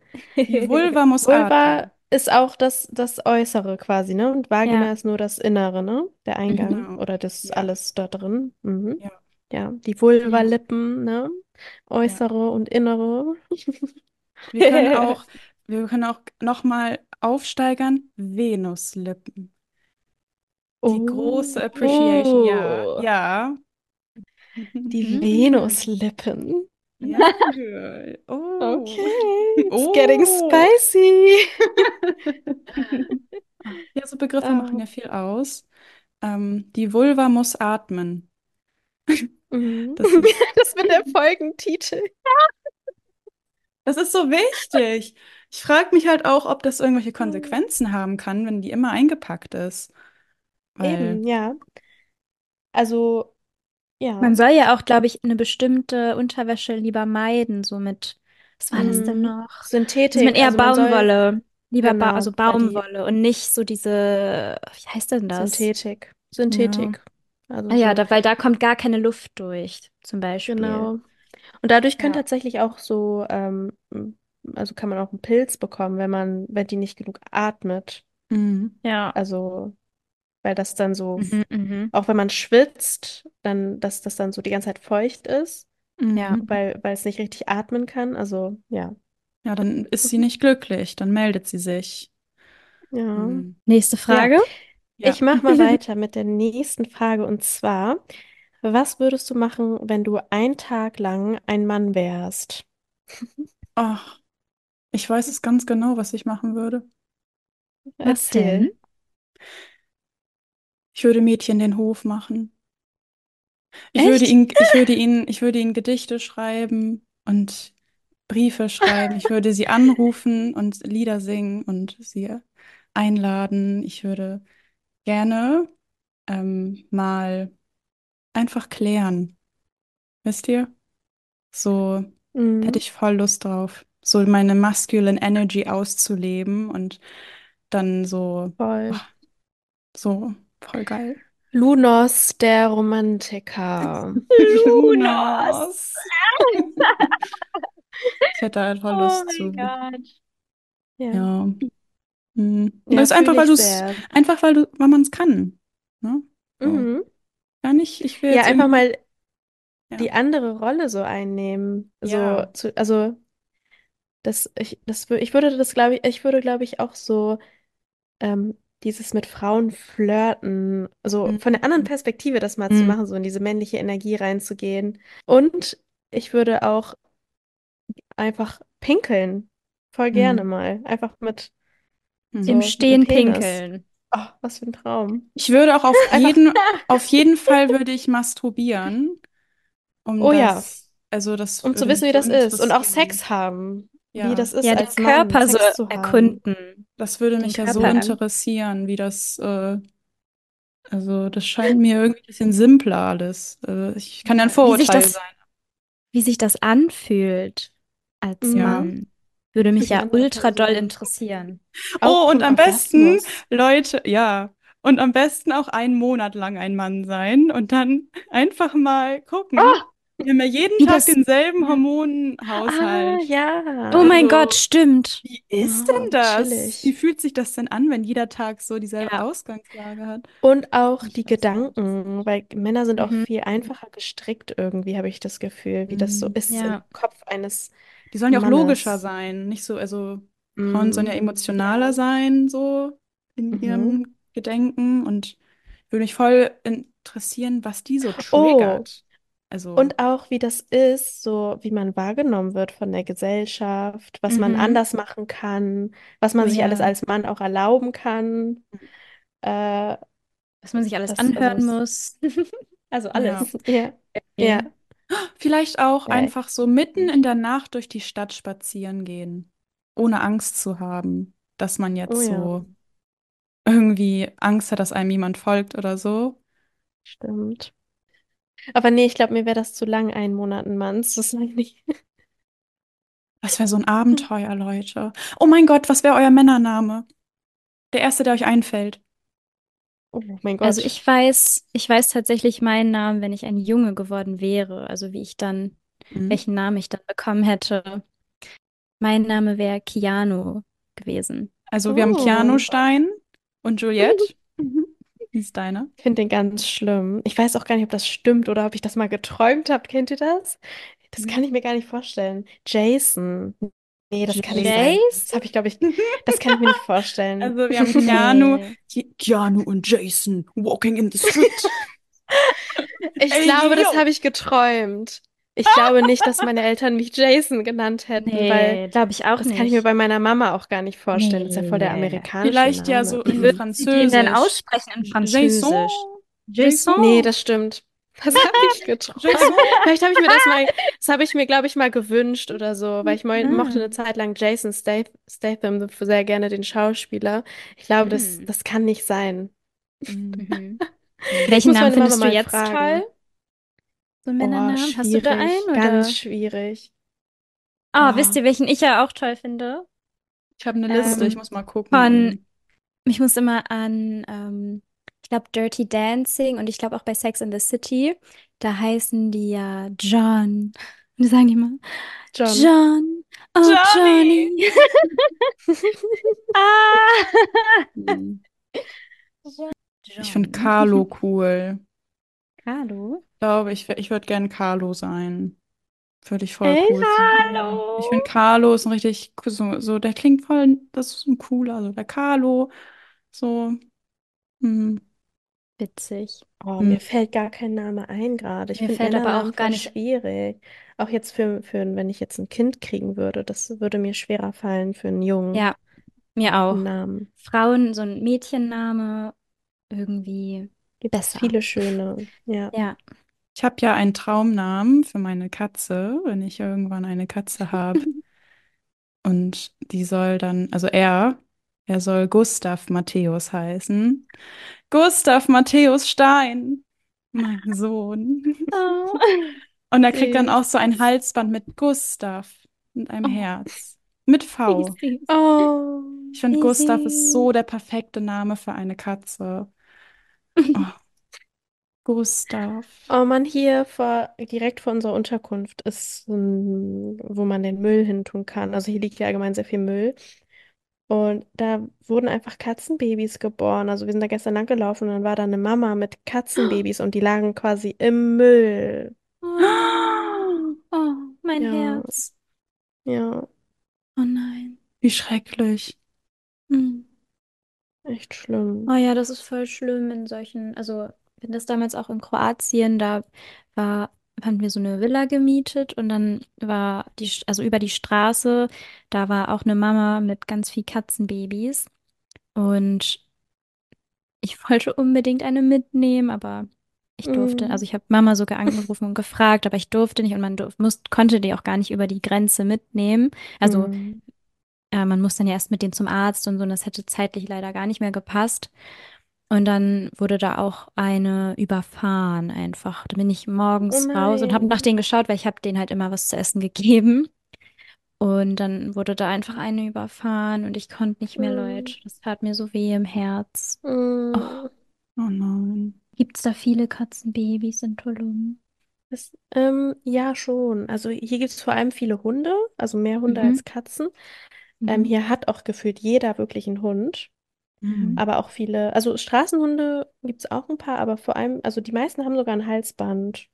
die (laughs) Vulva muss Vulva atmen. ist auch das, das Äußere quasi, ne? Und Vagina Ja. ist nur das Innere, ne? Der Eingang Genau. oder das Ja, alles da drin. Mhm. ja, Ja, die Vulvalippen, ne? Äußere und innere. Wir können (laughs) auch, wir können auch nochmal aufsteigern, Venuslippen. Die große Appreciation, ja, Oh, ja. die (laughs) Mhm. Venuslippen. Ja. Oh. Okay, it's getting Oh. spicy. (laughs) Ja, so Begriffe machen Ah, ja viel aus. Ähm, die Vulva muss atmen. mhm. Das ist, (laughs) Das wird der Folgentitel. Das ist so wichtig. Ich frage mich halt auch, ob das irgendwelche Mhm. Konsequenzen haben kann, wenn die immer eingepackt ist. Weil, Eben, ja. Also, ja. Man soll ja auch, glaube ich, eine bestimmte Unterwäsche lieber meiden, so mit, was war das denn Mhm. noch? Also mit Synthetik, eher also man soll, Baumwolle. Lieber ba also genau, weil die Baumwolle und nicht so diese, wie heißt denn das? Synthetik, ja, Synthetik, also Ah ja, so, da, weil da kommt gar keine Luft durch, zum Beispiel. genau. Und dadurch können ja. tatsächlich auch so, ähm, also kann man auch einen Pilz bekommen, wenn man, wenn die nicht genug atmet. Mhm. Ja. Also, weil das dann so, Mhm, mhm. auch wenn man schwitzt, dann, dass das dann so die ganze Zeit feucht ist, Ja. Mhm. weil, weil es nicht richtig atmen kann. Also, ja. Ja, dann ist sie nicht glücklich, dann meldet sie sich. Ja. Mhm. Nächste Ja, Frage. Ja. ich mache mal (laughs) weiter mit der nächsten Frage und zwar, Was würdest du machen, wenn du einen Tag lang ein Mann wärst? Ach, ich weiß es ganz genau, was ich machen würde. Was Erzähl. denn? Ich würde Mädchen den Hof machen. Ich würde Echt? ihn, ich würde ihn, ich würde ihnen Gedichte schreiben und Briefe schreiben. Ich würde sie anrufen und Lieder singen und sie einladen. Ich würde gerne ähm, mal einfach klären. Wisst ihr? So hätte Mhm, ich voll Lust drauf, so meine masculine Energy auszuleben und dann so, oh, voll. so voll geil. Lunos, der Romantiker. (laughs) Lunos. Ich hätte da voll Oh Lust zu. Gott. Ja, Ja. Hm. Und ja, das ist einfach, weil du es, einfach weil du, weil man es kann. Ne? So. Mhm. Gar nicht, ich will Ja, jetzt einfach mal ja. die andere Rolle so einnehmen. So Ja. zu, also das, ich, das, ich würde das, glaube ich, ich würde, glaube ich, auch so ähm, dieses mit Frauen flirten, so von der anderen Mhm. Perspektive das mal zu Mhm. machen, so in diese männliche Energie reinzugehen. Und ich würde auch einfach pinkeln. Voll gerne Mhm. mal. Einfach mit Im Mhm. so mit einem Stehen Penis. pinkeln. Oh, was für ein Traum. Ich würde auch auf (laughs) jeden, (laughs) auf jeden Fall würde ich masturbieren, um oh ja, das, also das um zu wissen, wie das ist. Und auch. Sex haben. Wie Ja, das ist, Ja, den als Mann Körper so erkunden. das würde Den mich ja so Körper interessieren, wie das, äh, also das scheint mir irgendwie ein bisschen simpler alles. Also ich kann ja ein Wie Vorurteil das, sein. wie sich das anfühlt als. Ja. Mann, würde mich ja ultra doll interessieren. Auch Oh, und am besten. Leute, ja. Und am besten auch einen Monat lang ein Mann sein und dann einfach mal gucken. Oh, Wir haben ja jeden Wie Tag das. denselben Ja. ah, Hormonhaushalt. Oh ja. mein Gott, Also, stimmt. wie ist Oh, denn wie das? Wie chillig. fühlt sich das denn an, wenn jeder Tag so dieselbe Ja. Ausgangslage hat? Und auch Mich die. Gedanken, weil Männer sind auch Mhm. viel einfacher gestrickt irgendwie, habe ich das Gefühl, wie das so Mm. ist im Ja. Kopf eines Die sollen ja auch logischer Mannes. sein, nicht so, also Frauen sollen ja emotionaler ja. sein, so in Mhm. ihrem Gedenken und würde mich voll interessieren, was die so Oh, triggert. Also, und auch wie das ist, so wie man wahrgenommen wird von der Gesellschaft, was man Mhm. anders machen kann, was Oh man sich alles ja. als Mann auch erlauben kann. Äh, Was man sich alles anhören muss. (laughs) Also ja. alles. ja, Okay. ja, Vielleicht auch ja, einfach so mitten in der Nacht durch die Stadt spazieren gehen, ohne Angst zu haben, dass man oh jetzt ja, so irgendwie Angst hat, dass einem jemand folgt oder so. stimmt. Aber nee, ich glaube, mir wäre das zu lang, einen Monat ein sag ich nicht. Das wäre so ein Abenteuer, Leute. Oh mein Gott, was wäre euer Männername? Der erste, der euch einfällt. Oh mein Also Gott. ich weiß, ich weiß tatsächlich meinen Namen, wenn ich ein Junge geworden wäre. Also wie ich dann, Mhm. welchen Namen ich dann bekommen hätte. Mein Name wäre Keanu gewesen. Also wir haben Keanu Oh. Stein und Juliette. Wie ist deiner? Ich finde den ganz schlimm. Ich weiß auch gar nicht, ob das stimmt oder ob ich das mal geträumt habe. Kennt ihr das? Das kann ich mir gar nicht vorstellen. Jason. Nee, das kann nicht sein. Das Jason? habe ich, glaube ich, das kann ich mir nicht vorstellen. (laughs) Also wir haben Keanu, Nee. Ke- Keanu und Jason walking in the street. (laughs) Ich Ey, glaube, das yo. habe ich geträumt. Ich glaube nicht, dass meine Eltern mich Jason genannt hätten, weil Nee, glaube ich auch das kann ich mir nicht. bei meiner Mama auch gar nicht vorstellen. Das ist ja voll der Nee. amerikanische Vielleicht ja Name. so Wie in würden Sie den Französisch. aussprechen in Jason. Französisch? Jason. Nee, das stimmt. Das habe ich (laughs) geträumt. Vielleicht habe ich mir das mal, (laughs) das habe ich mir, glaube ich, mal gewünscht oder so, weil ich mo mochte eine. Zeit lang Jason Stath Statham sehr gerne, den Schauspieler. Ich glaube, das, Hm. das kann nicht sein. Mhm. Mhm. (laughs) Ich Welchen Namen findest du jetzt fragen. toll? So einen Oh, Männernamen? Hast du da einen ganz oder? schwierig. Ah, Oh, wisst ihr, welchen ich ja auch toll finde? Ich habe eine Liste, ich Ähm, muss mal gucken. von, ich muss immer an, ähm, ich glaube, Dirty Dancing und ich glaube auch bei Sex in the City, da heißen die ja John. (laughs) Und die sagen die immer, John. John, oh Johnny. Johnny. (laughs) Ah. Ich finde Carlo (laughs) cool. Carlo? Ich glaube, ich, ich würde gern Carlo sein. Würde ich voll Echt? cool. Ja. Ich finde Carlo ist ein richtig, so, so, der klingt voll, das ist ein cooler, so der Carlo. So, hm. Witzig. Oh, Hm. mir fällt gar kein Name ein gerade. Ich Mir finde fällt aber Männernamen auch gar voll nicht. schwierig. Auch jetzt für, für, wenn ich jetzt ein Kind kriegen würde, das würde mir schwerer fallen für einen Jungen, Ja, mir auch. einen Namen. Frauen, so ein Mädchenname irgendwie Gibt es besser. viele schöne. Ja. Ja. Ich habe ja einen Traumnamen für meine Katze, wenn ich irgendwann eine Katze habe. (laughs) Und die soll dann, also er, er soll Gustav Matthäus heißen. Gustav Matthäus Stein, mein (laughs) Sohn. Oh, Und er kriegt dann auch so ein Halsband mit Gustav und einem Oh. Herz. Mit V. Oh. Ich finde, Gustav ist so der perfekte Name für eine Katze. (laughs) Oh, Gustav. Oh Mann, hier vor, direkt vor unserer Unterkunft ist, wo man den Müll hin tun kann. Also hier liegt ja allgemein sehr viel Müll. Und da wurden einfach Katzenbabys geboren. Also wir sind da gestern lang gelaufen und dann war da eine Mama mit Katzenbabys und die lagen quasi im Müll. Oh, oh, mein Ja, Herz. ja, Oh nein. Wie schrecklich. Hm. echt schlimm. Oh ja, das ist voll schlimm in solchen, also hatten das damals auch in Kroatien, da war, haben wir so eine Villa gemietet und dann war die, also über die Straße, da war auch eine Mama mit ganz viel Katzenbabys und ich (laughs) wollte unbedingt eine mitnehmen, aber ich durfte, also Mm, ich habe Mama sogar angerufen und gefragt, aber ich durfte nicht und man durf, muss, konnte die auch gar nicht über die Grenze mitnehmen. Also mm. äh, man muss dann ja erst mit denen zum Arzt und so und das hätte zeitlich leider gar nicht mehr gepasst. Und dann wurde da auch eine überfahren einfach. Da bin ich Oh morgens raus und habe nach denen geschaut, weil ich habe denen halt immer was zu essen gegeben. Und dann wurde da einfach eine überfahren und ich konnte nicht mehr, Mm, Leute. Das tat mir so weh im Herz. Oh, mm. Oh nein. gibt's da viele Katzenbabys in Tulum? Das, ähm, ja, schon. Also hier gibt es vor allem viele Hunde, also mehr Hunde Mhm, als Katzen. Ähm, mhm, hier hat auch gefühlt jeder wirklich einen Hund. Mhm. Aber auch viele, also Straßenhunde gibt es auch ein paar, aber vor allem, also die meisten haben sogar ein Halsband.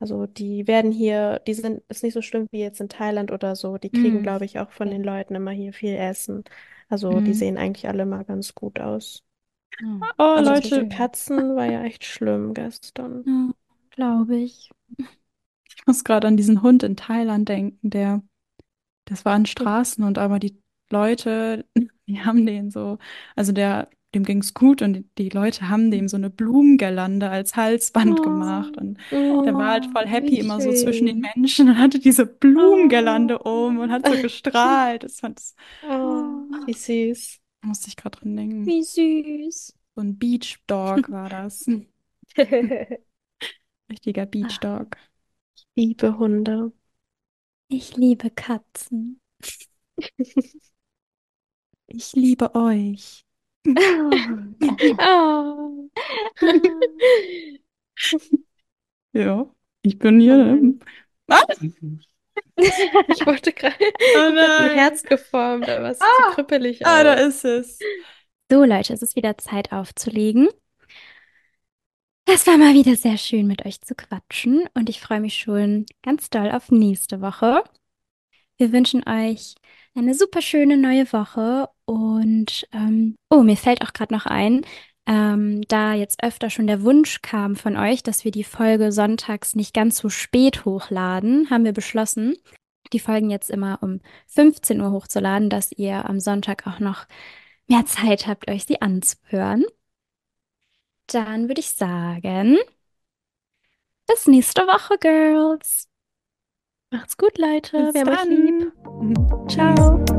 Also die werden hier, die sind, ist nicht so schlimm wie jetzt in Thailand oder so. Die kriegen, Mhm. glaube ich, auch von den Leuten immer hier viel Essen. Also die Mhm. sehen eigentlich alle mal ganz gut aus. Mhm. Oh, Aber das mit Leute, den Katzen war ja echt schlimm gestern. Ja, glaube ich. ich muss gerade an diesen Hund in Thailand denken, der, das war an Straßen und aber die Leute, (laughs) die haben den so, also der, dem ging's gut und die, die Leute haben dem so eine Blumengirlande als Halsband gemacht Oh, und Mm, der war halt voll oh, happy immer so zwischen den. Menschen und hatte diese Blumengirlande um und Oh, hat so gestrahlt. Das fand, das (laughs) Oh, oh, wie süß. musste ich gerade dran denken. wie süß. So ein Beach Dog war das. (laughs) Richtiger Beach Dog. Liebe Hunde. Ich liebe Katzen. Ich liebe euch. Oh. (laughs) Ja, ich bin hier. Ah! (laughs) Ich wollte gerade, Oh ein. Herz geformt, aber es so Ah, krüppelig ah, da ist es. So, Leute, es ist wieder Zeit aufzulegen. Es war mal wieder sehr schön, mit euch zu quatschen und ich freue mich schon ganz doll auf nächste Woche. Wir wünschen euch eine super schöne neue Woche und ähm, oh, mir fällt auch gerade noch ein, ähm, da jetzt öfter schon der Wunsch kam von euch, dass wir die Folge sonntags nicht ganz so spät hochladen, haben wir beschlossen, die Folgen jetzt immer um 15 Uhr hochzuladen, dass ihr am Sonntag auch noch mehr Zeit habt, euch sie anzuhören. Dann würde ich sagen, bis nächste Woche, Girls. Macht's gut, Leute. Bis Wir haben euch lieb. (laughs) Ciao.